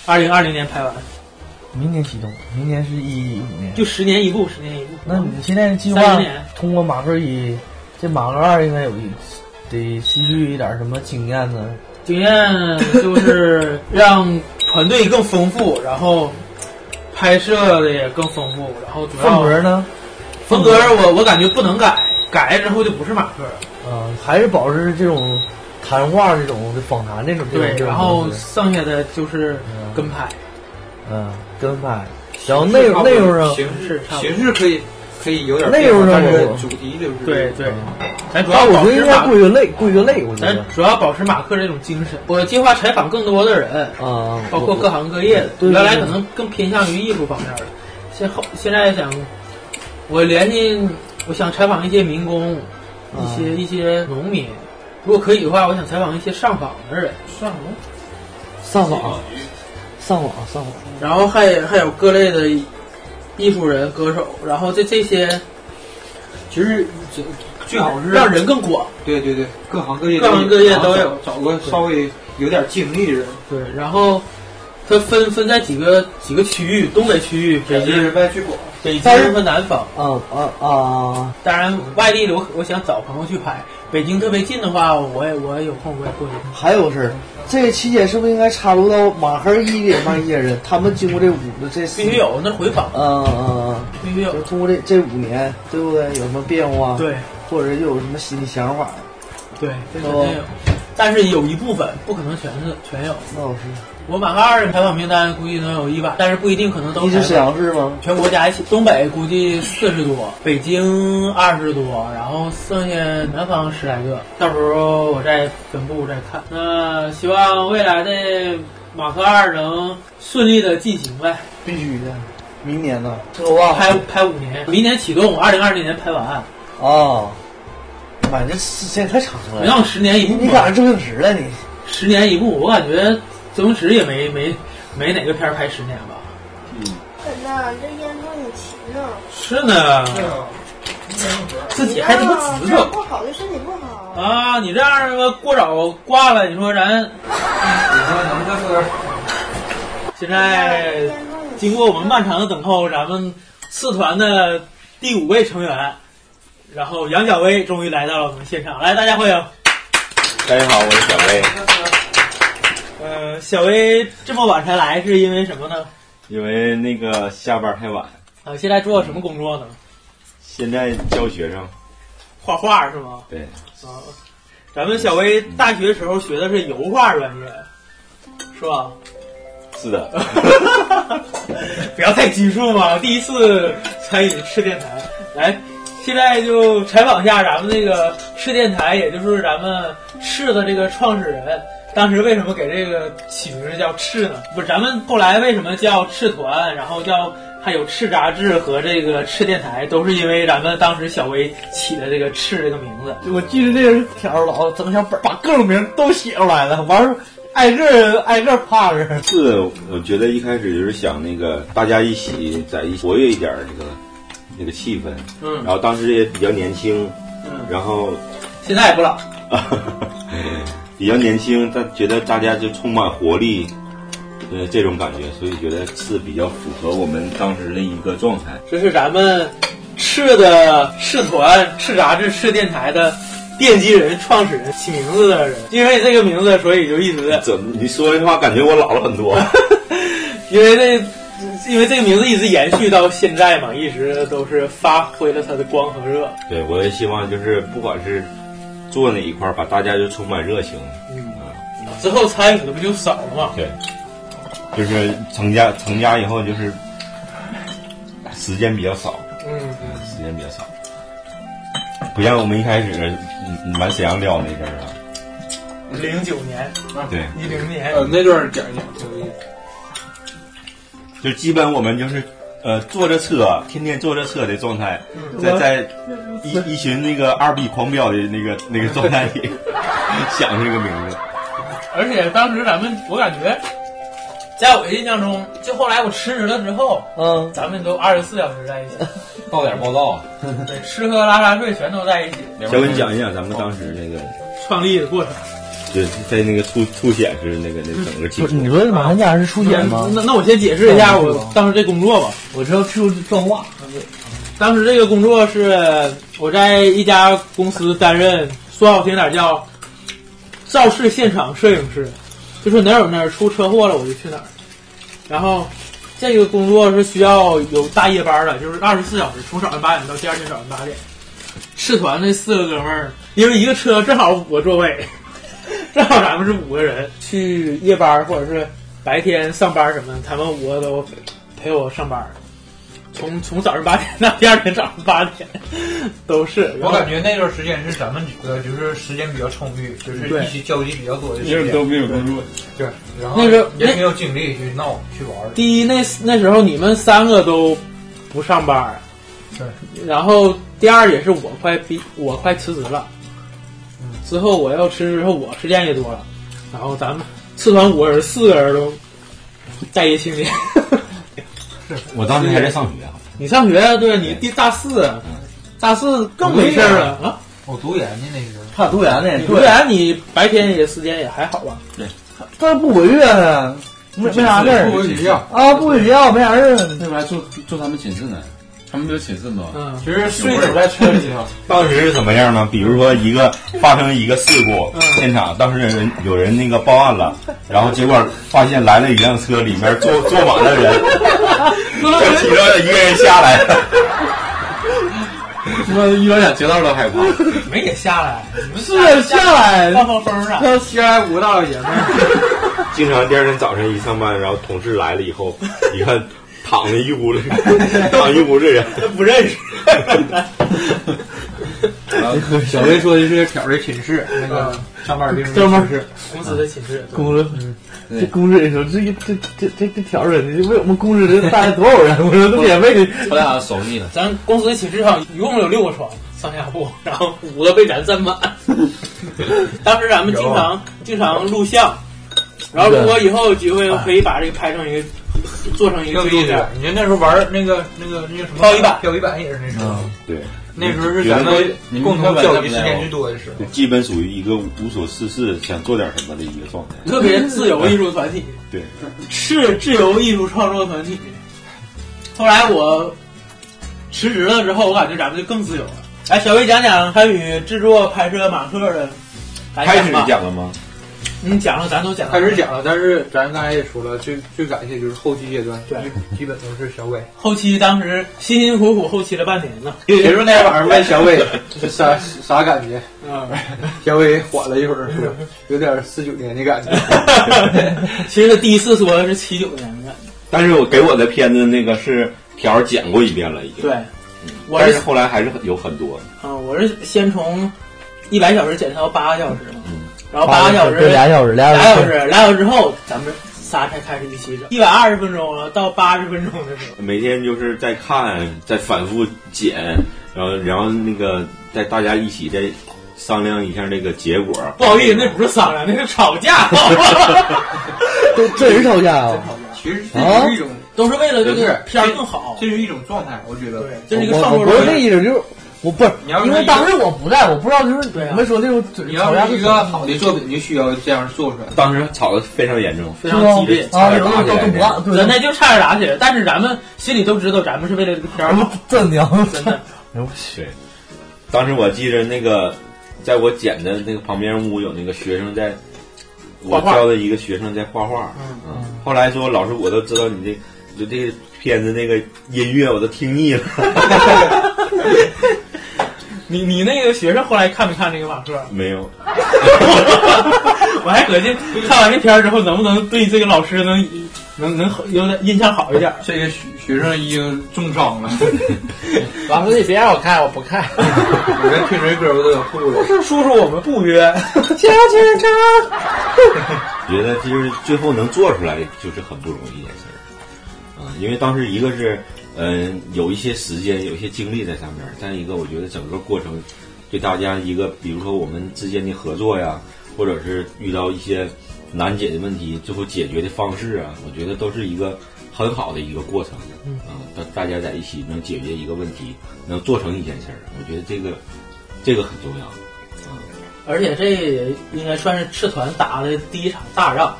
二零二零年拍完。明年启动，明年是一五年，就十年一部，十年一部。那你现在计划通过马克一，这马克二应该有一得吸取一点什么经验呢？经验就是让团队更丰富，然后拍摄的也更丰富，然后主要风格呢？风格我我感觉不能改，改了之后就不是马克了。嗯，还是保持这种谈话这种访谈这种对，然后剩下的就是跟拍。嗯，跟拍，然后内容内容上形式形式可以可以有点内容上主题就是对对，咱主啊，要我觉得应该保持马，归个类，归个类，我觉咱得主要保持马克这种精神。我计划采访更多的人，啊，包括各行各业的。原来可能更偏向于艺术方面的，现后现在想，我联系，我想采访一些民工，一些、啊。一些农民。如果可以的话，我想采访一些上访的人，上访，上访，上访，上访，然后还还有各类的艺术人、歌手，然后这这些其实这最好是让人更广。对对对，各行各业各行各业都有找找个稍微有点经历的人。对，然后它分分在几个几个区域，东北区域，北京、外去广，北京和南方。啊啊啊！当然，外地的我我想找朋友去拍，北京特别近的话，我也我也有空我也过去。还有个事儿，这个期间是不是应该插入到马黑一给那一些人？他们经过这五的这必须有那回访，嗯嗯嗯，必须有。通过这这五年，对不对？有什么变化？对，或者又有什么新的想法？对，这肯定有。但是有一部分不可能全是全有。那我是。我马二的采访名单估计能有一百，但是不一定可能都。你是沈阳市吗？全国加一起，东北估计四十多，北京二十多，然后剩下南方十来个，到时候我再分布再看。那希望未来的马克二能顺利的进行呗。必须的，明年呢？拍拍五年，明年启动，二零二零年拍完。哦，妈，这时间太长了。让十年一部，你赶上周星驰了你？十年一部，我感觉。周星驰也没没没哪个片儿拍十年吧？嗯，真的，这烟呢？是呢，自己还这么姿色，不好对身体不好啊！你这样他妈过早挂了，你说咱，你说能再说点？现在经过我们漫长的等候，咱们四团的第五位成员，然后杨小薇终于来到了我们现场，来，大家欢迎！大家好，我是小薇。呃，小薇这么晚才来是因为什么呢？因为那个下班太晚。啊，现在做什么工作呢？现在教学生。画画是吗？对。啊，咱们小薇大学时候学的是油画专业，是吧？是的。不要太拘束嘛！第一次参与赤电台，来，现在就采访一下咱们那个赤电台，也就是咱们赤的这个创始人。当时为什么给这个起名字叫“赤”呢？不是，咱们后来为什么叫“赤团”，然后叫还有“赤杂志”和这个“赤电台”，都是因为咱们当时小薇起的这个“赤”这个名字。我记得这个条老整小本，把各种名都写出来了，完挨个挨个趴着。是，我觉得一开始就是想那个大家一起在一起活跃一点那个那个气氛。嗯。然后当时也比较年轻。嗯。然后。现在也不老。比较年轻，但觉得大家就充满活力，呃，这种感觉，所以觉得是比较符合我们当时的一个状态。这是咱们赤的赤团、赤杂志、赤电台的奠基人、创始人，起名字的人。因为这个名字，所以就一直怎么你说这话，感觉我老了很多。因为这，因为这个名字一直延续到现在嘛，一直都是发挥了它的光和热。对，我也希望就是不管是。做那一块儿，把大家就充满热情。嗯，之后参与的不就少了吗？对，就是成家成家以后，就是时间比较少。嗯，时间比较少，不像我们一开始满沈阳撩那阵儿啊。零九年，对，一零年，呃，那段讲一讲，就基本我们就是。呃，坐着车，天天坐着车的状态，在在一一群那个二逼狂飙的那个那个状态里，想这个名字。而且当时咱们，我感觉，在我印象中，就后来我辞职了之后，嗯，咱们都二十四小时在一起，到点报道，对，吃喝拉撒睡全都在一起。先给你讲一讲咱们当时那个创立的过程。对，在那个凸凸显是那个那整个不是你说马三家是凸显吗？那那我先解释一下我当时这工作吧。我知道去装画。当时这个工作是我在一家公司担任，说好听点叫肇事现场摄影师，就是哪有哪儿出车祸了我就去哪儿。然后这个工作是需要有大夜班的，就是二十四小时，从早上八点到第二天早上八点。赤团那四个哥们儿，因为一个车正好五个座位。正好咱们是五个人去夜班或者是白天上班什么的，他们五个都陪我上班，从从早上八点到第二天早上八点都是。我感觉那段时间是咱们几个就是时间比较充裕，就是一起交际比较多的时间。都没有工作，对，然后那时候也没有精力去闹去玩。第一，那那时候你们三个都不上班，对。然后第二也是我快毕，我快辞职了。之后我要吃之后，我时间也多了，然后咱们四团五个人，四个人都在一起呢。我当时还在上学，你上学？对，你第大四。大四更没事儿了啊。我读研的那时候，他读研呢，读研你白天也时间也还好吧？对他不回去啊，没没啥事儿不回学校啊，不回学校没啥事儿。那边还住住他们寝室呢，他们没有寝室吗？嗯，其实睡走在车里头。当时是怎么样呢？比如说一个发生一个事故，现场当时有人有人那个报案了，然后结果发现来了一辆车，里面坐 坐满了人，就其中有一个人下来了。他妈一转眼街道都害怕。没给下来，是啊下来放放风啊！他下来五个大老爷们儿，经常第二天早上一上班，然后同事来了以后，一看躺着一屋子，躺一屋子人，不认识。小薇说的是挑的寝室，那个上班地方专门是公司的寝室，公司，这公司人说这这这这这条人呢，为我们公司人带了多少人？我说都免费的。后来好像收你了。咱公司的寝室上一共有六个床，上下铺，然后五个被咱占满。当时咱们经常经常录像，然后如果以后有机会，可以把这个拍成一个，做成一个有意思。你看那时候玩那个那个那个什么漂移板漂移板也是那时候，对，那时候是咱们共同交集时间最多的时候。基本属于一个无所事事、想做点什么的一个状态。特别自由艺术团体，对，是自由艺术创作团体。后来我辞职了之后，我感觉咱们就更自由了。来，小薇讲讲参与制作、拍摄马克的感开始。讲了吗？嗯，讲了，咱都讲了。开始讲了，但是咱刚才也说了，最最感谢就是后期阶段，对，基本都是小伟。后期当时辛辛苦苦后期了半年呢。别说那晚上问小伟这 啥啥感觉，嗯，小伟缓了一会儿，说 有点四九年的感觉。其实他第一次说的是七九年的感觉。但是我给我的片子那个是条儿剪过一遍了，已经。对，我但是是后来还是有很多。啊、我是先从一百小时剪到八个小时嘛，嗯然后八个小时，对俩小时俩俩小时小时，俩小时之后，咱们仨才开始一起整，一百二十分钟了，到八十分钟的时候，每天就是在看，在反复剪，然后然后那个在大家一起在商量一下那个结果。不好意思，那不是商量，那是吵架，这这是吵架啊！其实这是一种，都是为了就是个片儿更好。这是一种状态，我觉得。对，这是一个我创作我不是那。意思，就是我不是你要，因为当时我不在，我不知道就是对啊你们说那种你要是一个好的作品，就需要这样做出来。当时吵得非常严重，非常激烈，啊，有的都都不干，对真的就差点打起来。但是咱们心里都知道，咱们是为了这个片儿好，真的，真的。哎呦我去，当时我记得那个，在我剪的那个旁边屋有那个学生在，我画画教的一个学生在画画。嗯，后来说老师，我都知道你这，就这个片子那个音乐我都听腻了。你你那个学生后来看没看那个马克？没有，我还合计看完这片儿之后，能不能对这个老师能能能有点印象好一点。这个学学生已经重伤了，老师你别让我看，我不看。我连听谁歌我都有吐了。是叔叔，我们不约。觉得就是最后能做出来，就是很不容易的事儿。啊，因为当时一个是，嗯、有一些时间，有一些精力在上面；再一个，我觉得整个过程对大家一个，比如说我们之间的合作呀，或者是遇到一些难解的问题，最后解决的方式啊，我觉得都是一个很好的一个过程。啊，大大家在一起能解决一个问题，能做成一件事儿，我觉得这个这个很重要。而且这也应该算是赤团打的第一场大仗。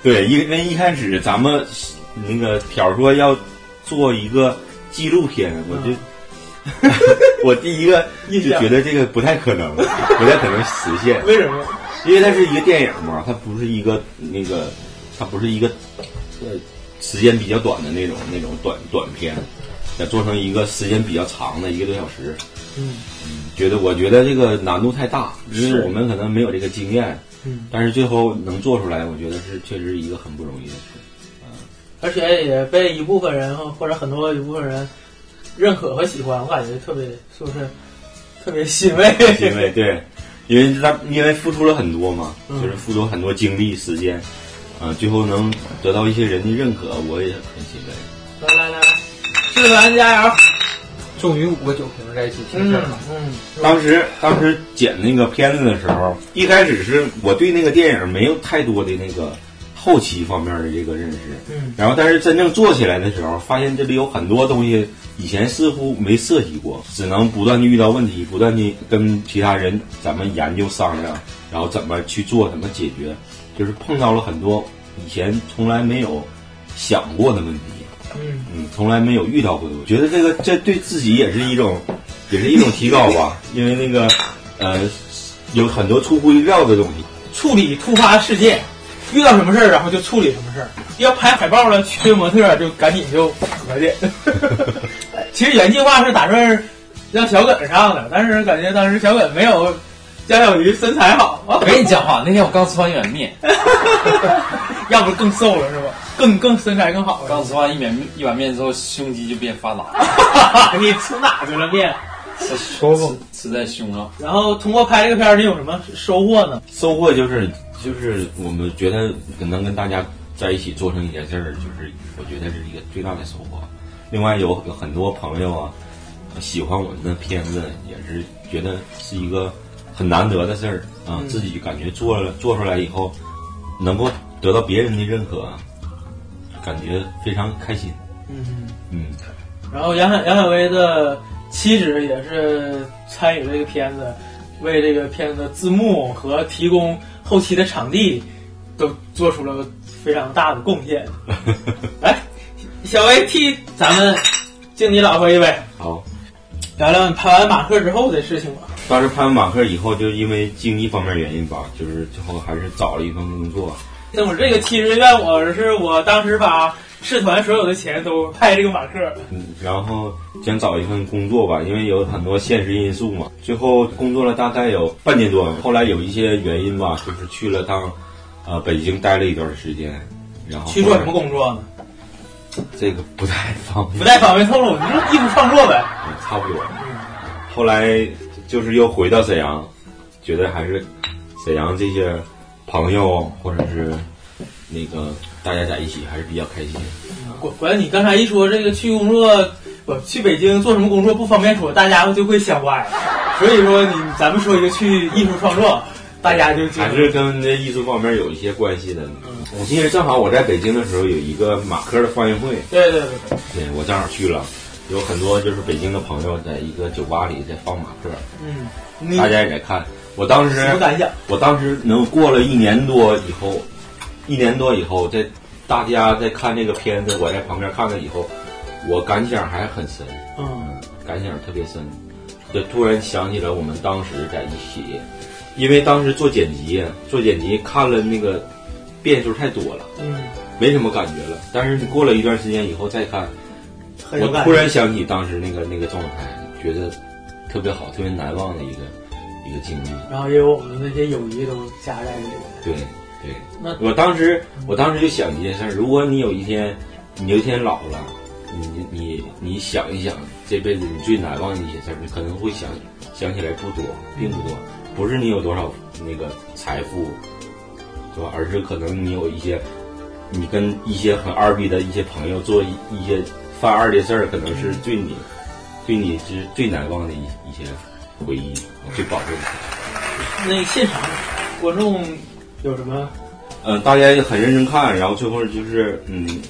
对，因为一开始咱们那个条说要做一个纪录片，我就、我第一个就觉得这个不太可能，不太可能实现。为什么？因为它是一个电影嘛，它不是一个那个，它不是一个呃时间比较短的那种那种短短片，要做成一个时间比较长的一个多小时。嗯觉得我觉得这个难度太大，因为是我们可能没有这个经验，嗯，但是最后能做出来，我觉得是确实一个很不容易的事。而且也被一部分人或者很多一部分人认可和喜欢，我感觉特别是不是特别欣慰？欣慰对，因为他因为付出了很多嘛，嗯就是付出很多精力时间，啊、最后能得到一些人的认可，我也很欣慰。来来来，志凡加油！终于五个酒瓶在一起听事儿了。嗯，当时当时剪那个片子的时候，一开始是我对那个电影没有太多的那个后期方面的这个认识，嗯，然后但是真正做起来的时候，发现这里有很多东西以前似乎没涉及过，只能不断的遇到问题，不断的跟其他人咱们研究商量，然后怎么去做，怎么解决，就是碰到了很多以前从来没有想过的问题。嗯嗯，从来没有遇到过的，我觉得这个这对自己也是一种，也是一种提高吧。因为那个，呃，有很多出乎意料的东西。处理突发事件，遇到什么事儿，然后就处理什么事儿。要拍海报了，缺模特儿就赶紧就合计。其实原计划是打算让小耿上的，但是感觉当时小耿没有江小鱼身材好。我跟你讲话，那天我刚吃完一碗面，要不更瘦了是吧？更更身材更好了。刚吃完一碗一碗面之后，胸肌就变发达。你吃哪去了面？说过吃在胸上。然后通过拍这个片儿，你有什么收获呢？收获就是就是我们觉得能跟大家在一起做成一件事儿，就是我觉得是一个最大的收获。另外有有很多朋友啊喜欢我们的片子，也是觉得是一个很难得的事儿啊，嗯自己感觉做了做出来以后，能够得到别人的认可，感觉非常开心。嗯嗯，然后杨小杨小薇的妻子也是参与这个片子，为这个片子的字幕和提供后期的场地都做出了非常大的贡献。来，小薇替咱们敬你老婆一杯，好，聊聊你拍完马克之后的事情吧。当时拍完马克以后，就因为经济方面原因吧，就是最后还是找了一份工作。那我这个其实怨我是我当时把社团所有的钱都拍这个马克。嗯，然后想找一份工作吧，因为有很多现实因素嘛。最后工作了大概有半年多，后来有一些原因吧，就是去了趟，呃，北京待了一段时间，然后去做什么工作呢？这个不太方便，不太方便透露，你说艺术创作呗。嗯，差不多。后来就是又回到沈阳，觉得还是沈阳这些朋友或者是那个大家在一起还是比较开心。关关键你刚才一说这个去工作，不去北京做什么工作不方便说，大家就会想歪。所以说你咱们说一个去艺术创作，大家就还是跟这艺术方面有一些关系的。我记得正好我在北京的时候有一个马克的放映会，对对对对，对我正好去了，有很多就是北京的朋友在一个酒吧里在放马克，嗯，大家也在看。我当时什么感想？我当时能过了一年多以后，一年多以后，在大家在看这个片子，我在旁边看了以后，我感想还很深，嗯，感想特别深，就突然想起了我们当时在一起，因为当时做剪辑，做剪辑看了那个变数太多了，嗯，没什么感觉了。但是你过了一段时间以后再看，我突然想起当时那个那个状态，觉得特别好，特别难忘的一个一个经历。然后也有我们那些友谊都加在里面。对对，那我当时我当时就想一件事儿：如果你有一天，你有一天老了，你你你想一想这辈子你最难忘的一些事儿，你可能会想想起来不多，并不多，不是你有多少那个财富，是吧？而是可能你有一些，你跟一些很二逼的一些朋友做一一些犯二的事儿，可能是对你对你是最难忘的一一些回忆，最宝贵的。那现场观众有什么？嗯，大家也很认真看，然后最后就是嗯，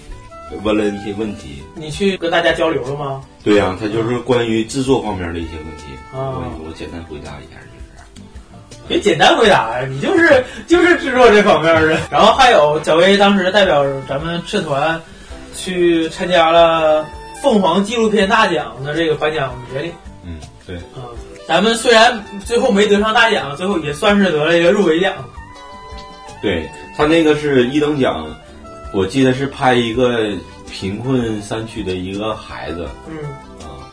问了一些问题。你去跟大家交流了吗？对呀、他就是关于制作方面的一些问题，啊我我简单回答一下，就是别简单回答呀，你就是就是制作这方面的。然后还有小薇当时代表咱们社团去参加了凤凰纪录片大奖的这个颁奖典礼。嗯，对，嗯，咱们虽然最后没得上大奖，最后也算是得了一个入围奖。对他那个是一等奖，我记得是拍一个贫困山区的一个孩子，嗯啊，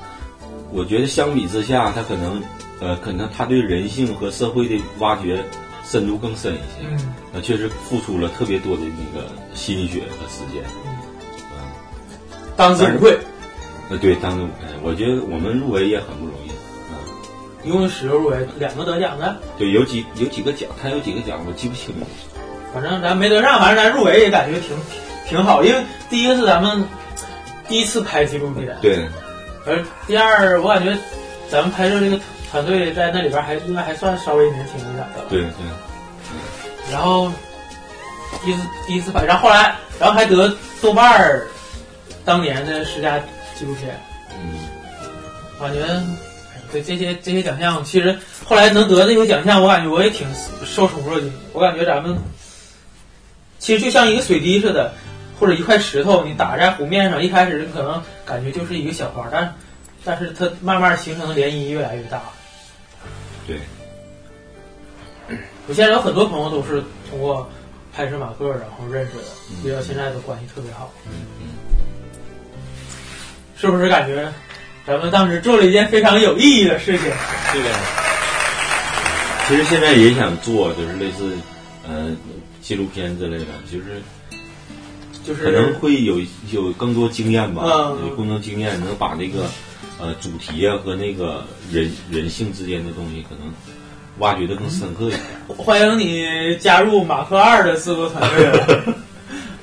我觉得相比之下，他可能呃，可能他对人性和社会的挖掘深度更深一些，嗯，那确实付出了特别多的那个心血和时间，嗯当之无愧。呃，对，当之无愧。我觉得我们入围也很不容易。一共十个入围，两个得奖的，对，有几有几个奖，他有几个奖我记不清了。反正咱没得上，反正咱入围也感觉挺挺好，因为第一个是咱们第一次拍纪录片，对，而第二我感觉咱们拍摄这个团队在那里边还应该还算稍微年轻一点的，对对，然后第一次第一次拍，然后后来然后还得豆瓣儿当年的十佳纪录片，嗯，感觉哎对这些这些奖项，其实后来能得这个奖项，我感觉我也挺受宠若惊。我感觉咱们其实就像一个水滴似的，或者一块石头，你打在湖面上，一开始可能感觉就是一个小花，但但是它慢慢形成的涟漪越来越大。对，我现在有很多朋友都是通过拍摄马克然后认识的，比到现在的关系特别好。是不是感觉咱们当时做了一件非常有意义的事情？对的。其实现在也想做，就是类似呃纪录片之类的，就是就是可能会有有更多经验吧，嗯有更多经验能把那个呃主题啊和那个人人性之间的东西可能挖掘的更深刻一点。欢迎你加入马克二的制作团队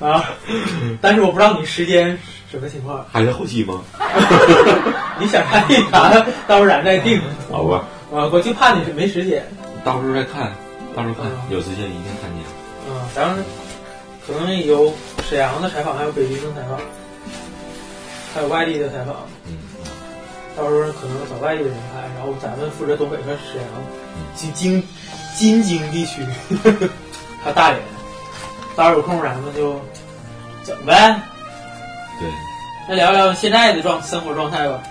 啊！但是我不知道你时间什么情况，还是后期吗？你想看一啥，到时候咱再定。好吧，啊，我就怕你是没时间。到时候再看，到时候看，有时间一定看见。嗯，咱们可能有沈阳的采访，还有北京的采访，还有外地的采访。嗯，到时候可能找外地的人拍，然后咱们负责东北和沈阳、京京京津地区，还有大连。到时候有空咱们就整呗。对，那聊聊现在的状生活状态吧。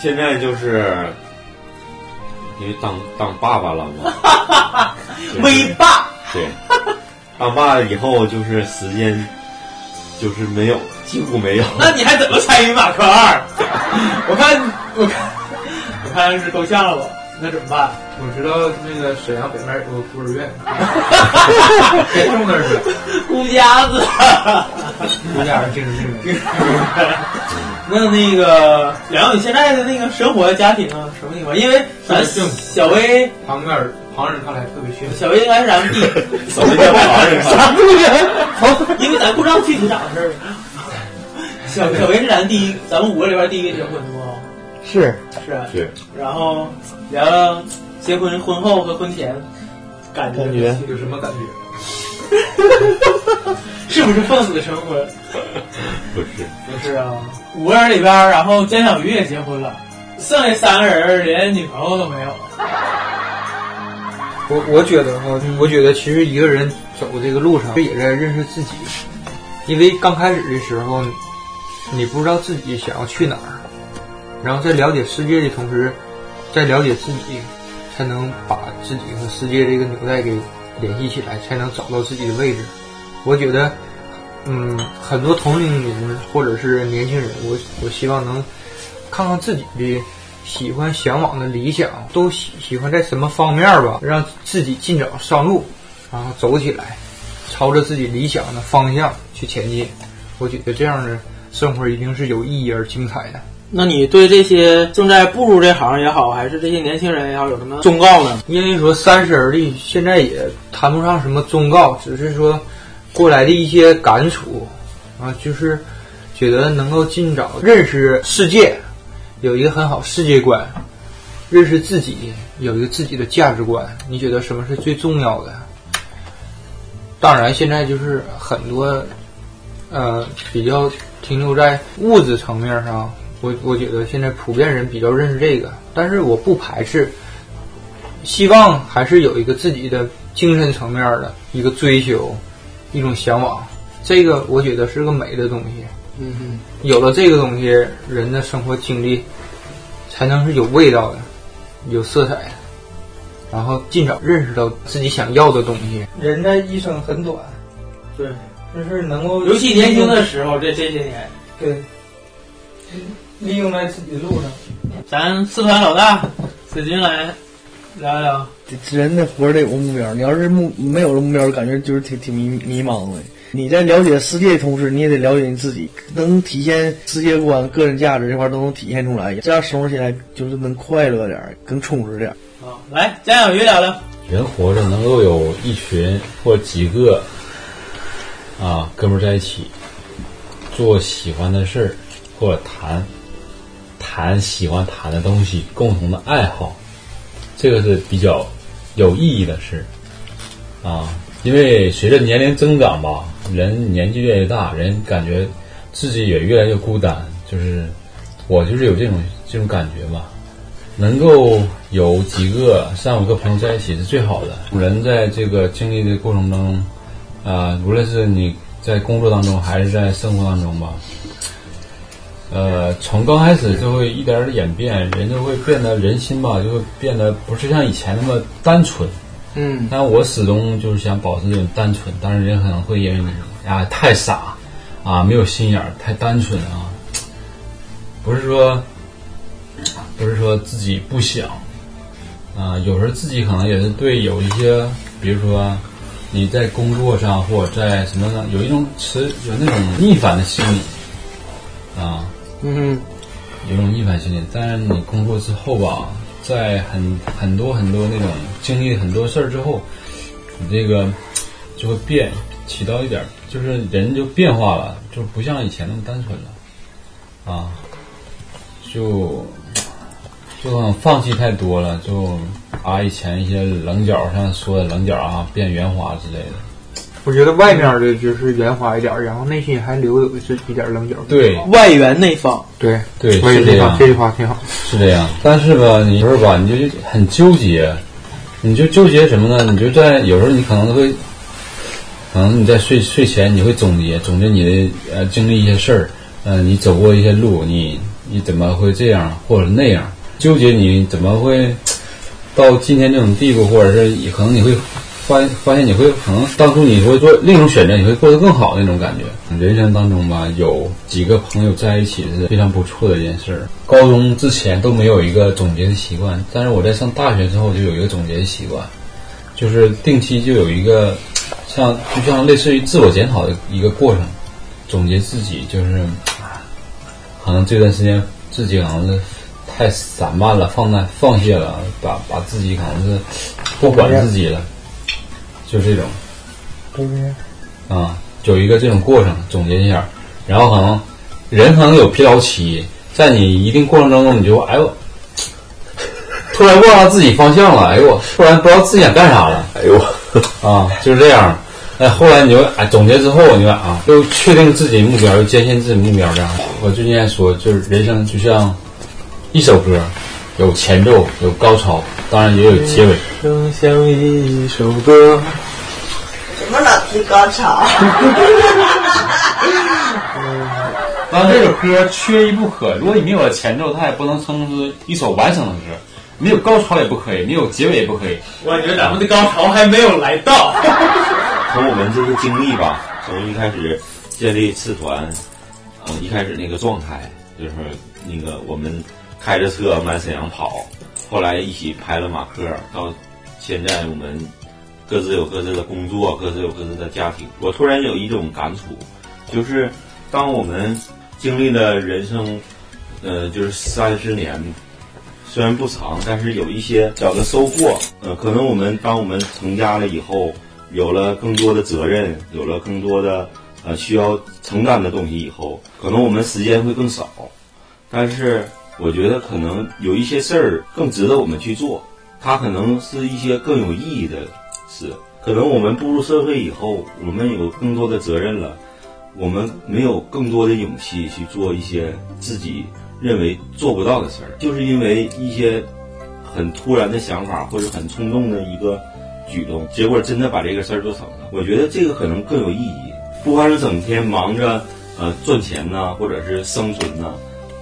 现在就是因为当当爸爸了嘛，就是威爸。对，当爸了以后就是时间就是没有，几乎没有。那你还怎么参与马克二？我看我看我看是够呛了吧？那怎么办？我知道那个沈阳北面有个孤儿院，该种那儿去了。孤家子，孤家子精神病院。那那个聊聊你现在的那个生活家庭啊，什么情况？因为咱小薇旁边旁人看来特别炫小薇应该是咱们第什么叫旁人看啥人？因为咱不知道具体咋回事儿。小小薇是咱第一，咱们五个里边第一个结婚的不？是是啊是。然后聊聊结婚婚后和婚前感觉感觉有什么感觉？是不是奉子成婚？不是，不是啊，五个人里边，然后江小鱼也结婚了，剩下三个人连女朋友都没有。我我觉得哈，我觉得其实一个人走这个路上，也在认识自己。因为刚开始的时候，你不知道自己想要去哪儿，然后在了解世界的同时，在了解自己，才能把自己和世界这个纽带给联系起来，才能找到自己的位置。我觉得，嗯，很多同龄人或者是年轻人，我我希望能看看自己的喜欢、向往的理想，都喜喜欢在什么方面吧，让自己尽早上路，然后走起来，朝着自己理想的方向去前进。我觉得这样的生活一定是有意义而精彩的。那你对这些正在步入这行也好，还是这些年轻人也好，有什么忠告呢？因为说三十而立，现在也谈不上什么忠告，只是说过来的一些感触啊，就是觉得能够尽早认识世界，有一个很好世界观，认识自己，有一个自己的价值观。你觉得什么是最重要的？当然，现在就是很多呃比较停留在物质层面上。我我觉得现在普遍人比较认识这个，但是我不排斥，希望还是有一个自己的精神层面的一个追求，一种向往。这个我觉得是个美的东西。嗯哼，有了这个东西，人的生活经历才能是有味道的，有色彩的，然后尽早认识到自己想要的东西。人的一生很短，对，就是能够，尤其年轻的时候，这这些年，对。利用在自己的路上。咱四团老大子君来聊聊。人的活得有个目标，你要是目没有了目标，感觉就是挺挺迷迷茫的。你在了解世界的同时，你也得了解你自己，能体现世界观、个人价值这块都能体现出来，这样生活起来就是能快乐点，更充实点。啊，来江小鱼聊聊。人活着能够有一群或几个啊哥们儿在一起，做喜欢的事儿，或者谈谈喜欢谈的东西，共同的爱好，这个是比较有意义的事啊。因为随着年龄增长吧，人年纪越来越大，人感觉自己也越来越孤单。就是我就是有这种这种感觉吧。能够有几个三五个朋友在一起是最好的。人在这个经历的过程当中，啊、无论是你在工作当中还是在生活当中吧，呃，从刚开始就会一点点演变，人就会变得人心吧，就会变得不是像以前那么单纯。嗯，但我始终就是想保持这种单纯，但是人可能会因为你啊太傻啊没有心眼儿，太单纯啊，不是说不是说自己不想啊，有时候自己可能也是对有一些，比如说你在工作上或者在什么呢，有一种持有那种逆反的心理啊，嗯有种逆反心理。但是你工作之后吧，在很很多很多那种经历很多事儿之后，你这个就会变，起到一点，就是人就变化了，就不像以前那么单纯了，啊，就就放弃太多了，就把以前一些棱角，像说的棱角啊，变圆滑之类的。我觉得外面的就是圆滑一点，然后内心还留有这一点棱角。对外圆内方，对对，是这样，这句话挺好。是这样。但是吧，你有时候吧，你就很纠结，你就纠结什么呢？你就在有时候你可能会，可能你在睡睡前你会总结总结你的呃经历一些事儿，呃，你走过一些路，你你怎么会这样或者那样？纠结你怎么会到今天这种地步，或者是可能你会发发现你会可能当初你会做另一种选择，你会过得更好那种感觉。人生当中吧，有几个朋友在一起是非常不错的一件事。高中之前都没有一个总结的习惯，但是我在上大学之后就有一个总结的习惯，就是定期就有一个像就像类似于自我检讨的一个过程，总结自己就是可能这段时间自己好像是太散漫了，放在放弃了，把把自己可能是不管自己了，就这种。啊，有一个这种过程，总结一下，然后可能人可能有疲劳期，在你一定过程当中，你就哎呦，突然忘了自己方向了，哎呦，突然不知道自己想干啥了，哎呦，啊，就是这样。哎，后来你就哎总结之后，你就啊，又确定自己目标，又坚信自己目标，这样。我最近还说，就是人生就像一首歌，有前奏，有高潮，当然也有结尾。生像一首歌，怎么老提高潮？当 然，这首歌缺一不可。如果你没有了前奏，它也不能称之一首完整的歌。没有高潮也不可以，没有结尾也不可以。我感觉得咱们的高潮还没有来到。从我们这些经历吧，从一开始建立次团，嗯，一开始那个状态就是那个我们开着车满沈阳跑，后来一起拍了马克，到现在我们各自有各自的工作，各自有各自的家庭。我突然有一种感触，就是当我们经历了人生，呃，就是三十年。虽然不长，但是有一些小的收获。呃，可能我们当我们成家了以后，有了更多的责任，有了更多的呃需要承担的东西以后，可能我们时间会更少。但是我觉得可能有一些事儿更值得我们去做，它可能是一些更有意义的事。可能我们步入社会以后，我们有更多的责任了，我们没有更多的勇气去做一些自己。认为做不到的事儿，就是因为一些很突然的想法或者很冲动的一个举动，结果真的把这个事儿做成了。我觉得这个可能更有意义，不光是整天忙着呃赚钱呐，或者是生存呐。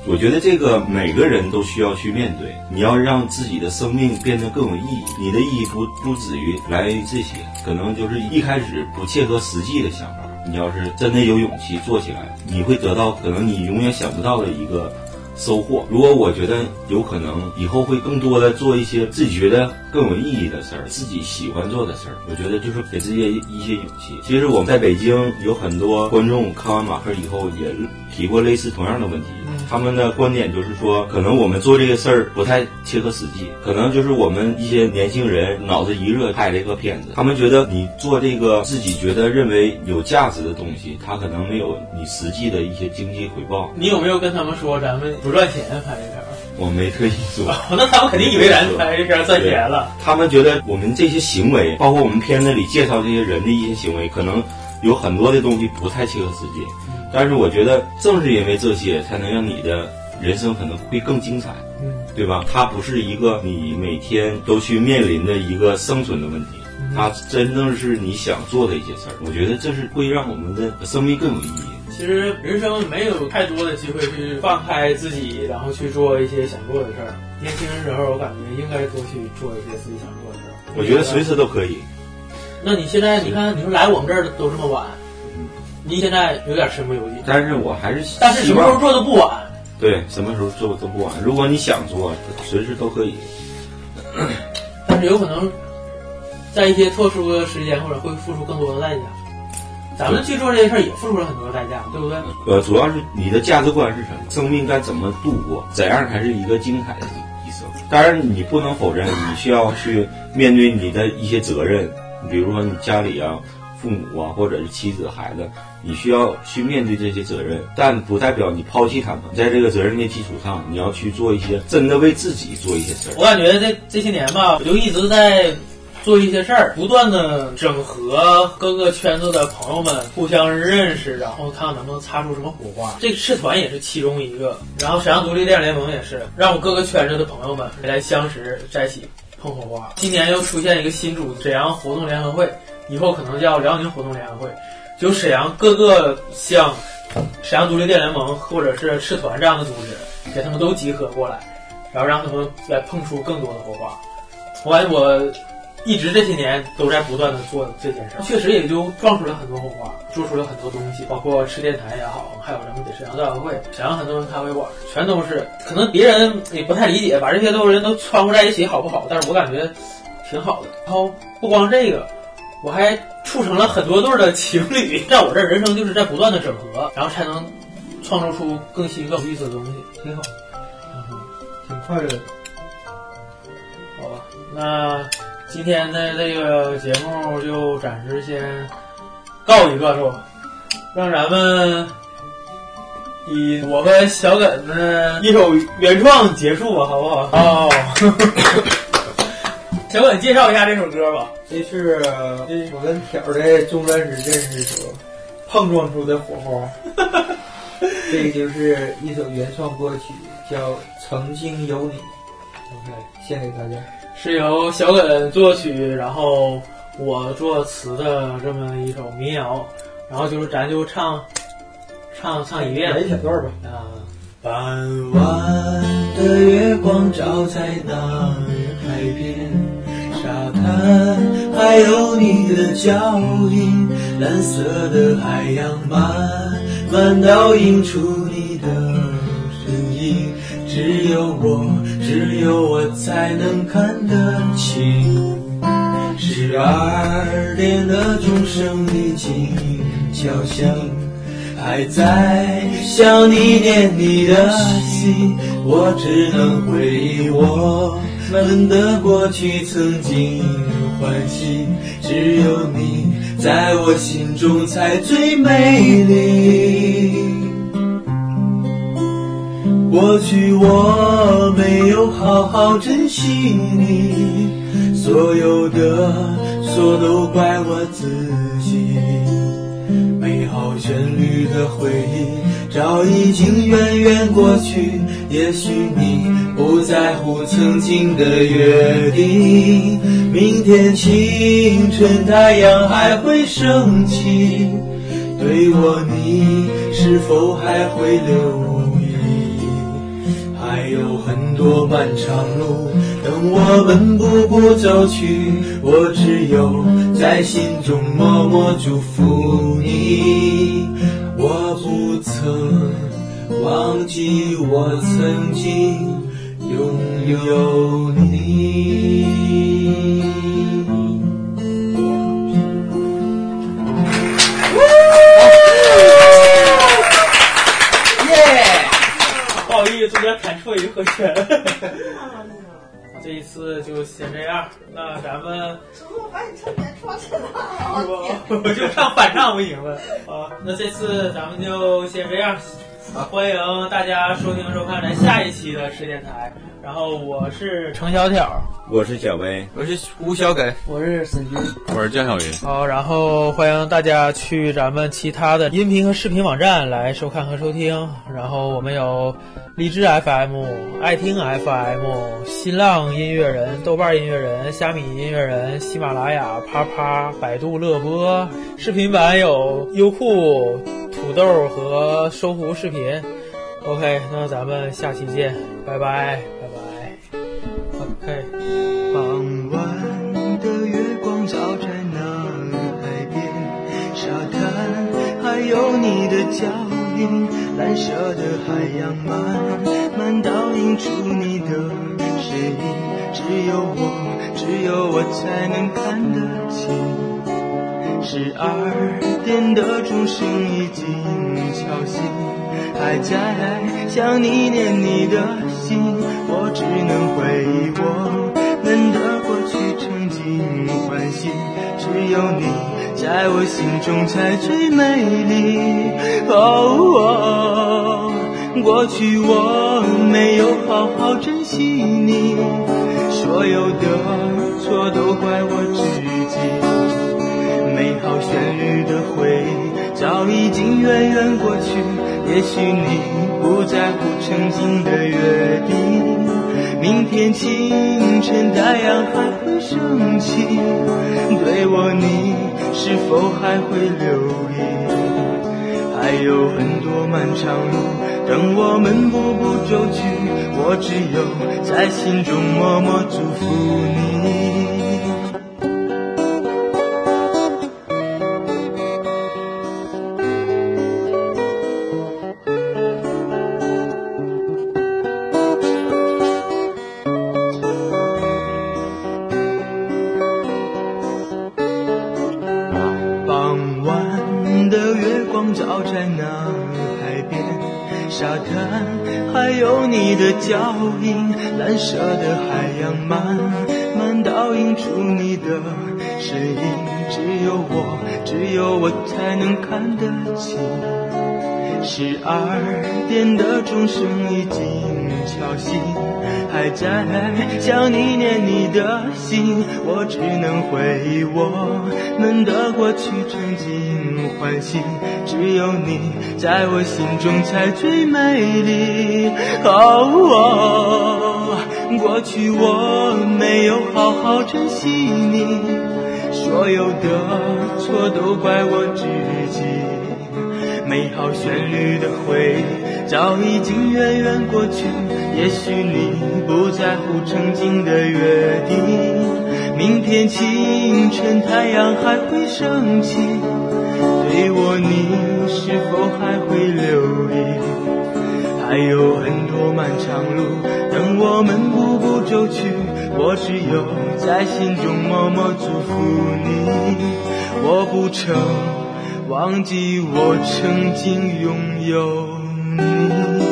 我觉得这个每个人都需要去面对。你要让自己的生命变得更有意义，你的意义不不止于来源于这些，可能就是一开始不切合实际的想法。你要是真的有勇气做起来，你会得到可能你永远想不到的一个。收获。如果我觉得有可能以后会更多的做一些自己觉得更有意义的事儿，自己喜欢做的事儿，我觉得就是给自己一些勇气。其实我们在北京有很多观众看完马克以后也提过类似同样的问题，他们的观点就是说，可能我们做这个事儿不太切合实际，可能就是我们一些年轻人脑子一热拍了一个片子，他们觉得你做这个自己觉得认为有价值的东西，他可能没有你实际的一些经济回报。你有没有跟他们说咱们？不赚钱拍这片儿，我没特意说。那他们肯定以为咱拍这片赚钱了。他们觉得我们这些行为，包括我们片子里介绍这些人的一些行为，可能有很多的东西不太切合实际。但是我觉得，正是因为这些，才能让你的人生可能会更精彩，嗯，对吧？它不是一个你每天都去面临的一个生存的问题，它真正是你想做的一些事儿。我觉得这是会让我们的生命更有意义。其实人生没有太多的机会去放开自己，然后去做一些想做的事儿。年轻的时候，我感觉应该多去做一些自己想做的事儿。我觉得随时都可以。那你现在你看，你说来我们这儿都这么晚，你现在有点身不由己。但是我还是但是什么时候做都不晚。对，什么时候做都不晚。如果你想做，随时都可以。但是有可能在一些特殊的时间，或者会付出更多的代价。咱们去做这些事儿也付出了很多代价，对不对？呃，主要是你的价值观是什么？生命该怎么度过？怎样才是一个精彩的一生？当然，你不能否认，你需要去面对你的一些责任，比如说你家里啊、父母啊，或者是妻子、孩子，你需要去面对这些责任，但不代表你抛弃他们。在这个责任的基础上，你要去做一些真的为自己做一些事儿。我感觉这这些年吧，我就一直在。做一些事儿，不断的整合各个圈子的朋友们，互相认识，然后看看能不能擦出什么火花。这个社团也是其中一个，然后沈阳独立电影联盟也是，让我各个圈子的朋友们来相识在一起碰火花。今年又出现一个新组织——沈阳活动联合会，以后可能叫辽宁活动联合会，就沈阳各个像沈阳独立电联盟或者是社团这样的组织，给他们都集合过来，然后让他们来碰出更多的火花。我感觉我。一直这些年都在不断的做这件事，确实也就撞出了很多火花，做出了很多东西，包括吃电台也好，还有咱们的沈阳造会、沈阳很多人咖啡馆，全都是。可能别人也不太理解，把这些都人都穿和在一起好不好？但是我感觉挺好的。然后不光这个，我还促成了很多对的情侣。在我这人生就是在不断的整合，然后才能创造出更新更有意思的东西，挺好，嗯，挺快乐的。好吧，那。今天的这个节目就暂时先告一段落？让咱们以我跟小耿的一首原创结束吧，好不好？哦，小耿介绍一下这首歌吧。这是我跟挑的中专时认识时候碰撞出的火花。这就是一首原创歌曲，叫《曾经有你》。OK，献给大家。是由小耿作曲，然后我作词的这么一首民谣，然后就是咱就唱唱唱一遍，来一小段吧。啊，傍晚的月光照在那海边，沙滩还有你的脚印，蓝色的海洋慢慢倒映出你的身影，只有我。只有我才能看得清，十二点的钟声已经敲响，还在想你念你的心，我只能回忆我们的过去曾经欢喜，只有你在我心中才最美丽。过去我没有好好珍惜你，所有的错都怪我自己。美好旋律的回忆早已经远远过去，也许你不在乎曾经的约定。明天清晨太阳还会升起，对我你是否还会留？很多漫长路等我们步步走去，我只有在心中默默祝福你。我不曾忘记我曾经拥有你。弹错一个和弦，这一次就先这样。那咱们，我把你唱别出去了，我就唱反唱不行了啊。那这次咱们就先这样，欢迎大家收听收看咱下一期的吃电台。然后我是程小挑，我是小薇，我是吴小给，我是沈军，我是江小云。好，然后欢迎大家去咱们其他的音频和视频网站来收看和收听。然后我们有荔枝 FM、爱听 FM、新浪音乐人、豆瓣音乐人、虾米音乐人、喜马拉雅、啪啪、百度乐播。视频版有优酷、土豆和搜狐视频。OK，那咱们下期见，拜拜，拜拜。OK。傍晚的月光照在那海边，沙滩还有你的脚印，蓝色的海洋慢慢倒映出你的身影，只有我，只有我才能看得清。十二点的钟声已经敲醒，还在想你念你的心，我只能回忆我们的过去，曾经欢喜，只有你在我心中才最美丽。哦，过去我没有好好珍惜你，所有的错都怪我自己。美好旋律的回忆早已经远远过去，也许你不在乎曾经的约定。明天清晨太阳还会升起，对我你是否还会留意？还有很多漫长路等我们步步走去，我只有在心中默默祝福你。沙滩还有你的脚印，蓝色的海洋慢慢倒映出你的身影，只有我，只有我才能看得清。十二点的钟声已经敲醒，还在想你念你的心，我只能回忆我们的过去，曾经欢喜，只有你在我心中才最美丽。哦，过去我没有好好珍惜你，所有的错都怪我自己。美好旋律的回忆早已经远远过去，也许你不在乎曾经的约定。明天清晨太阳还会升起，对我你是否还会留意？还有很多漫长路等我们步步走去，我只有在心中默默祝福你。我不曾。忘记我曾经拥有你。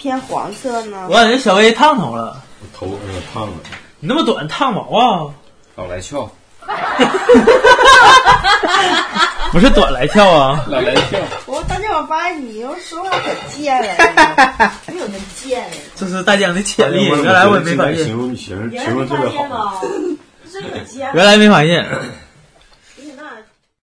偏黄色呢？我感觉小薇烫头了，头有点烫了。你那么短烫毛啊？老来俏，不是短来俏啊？老来俏。我大家我发现你又说话可贱了，没有那贱了。这是大江的潜力，原来我也没发现形。容形原来没形容特别好。发现吗？这有贱。原来没发现。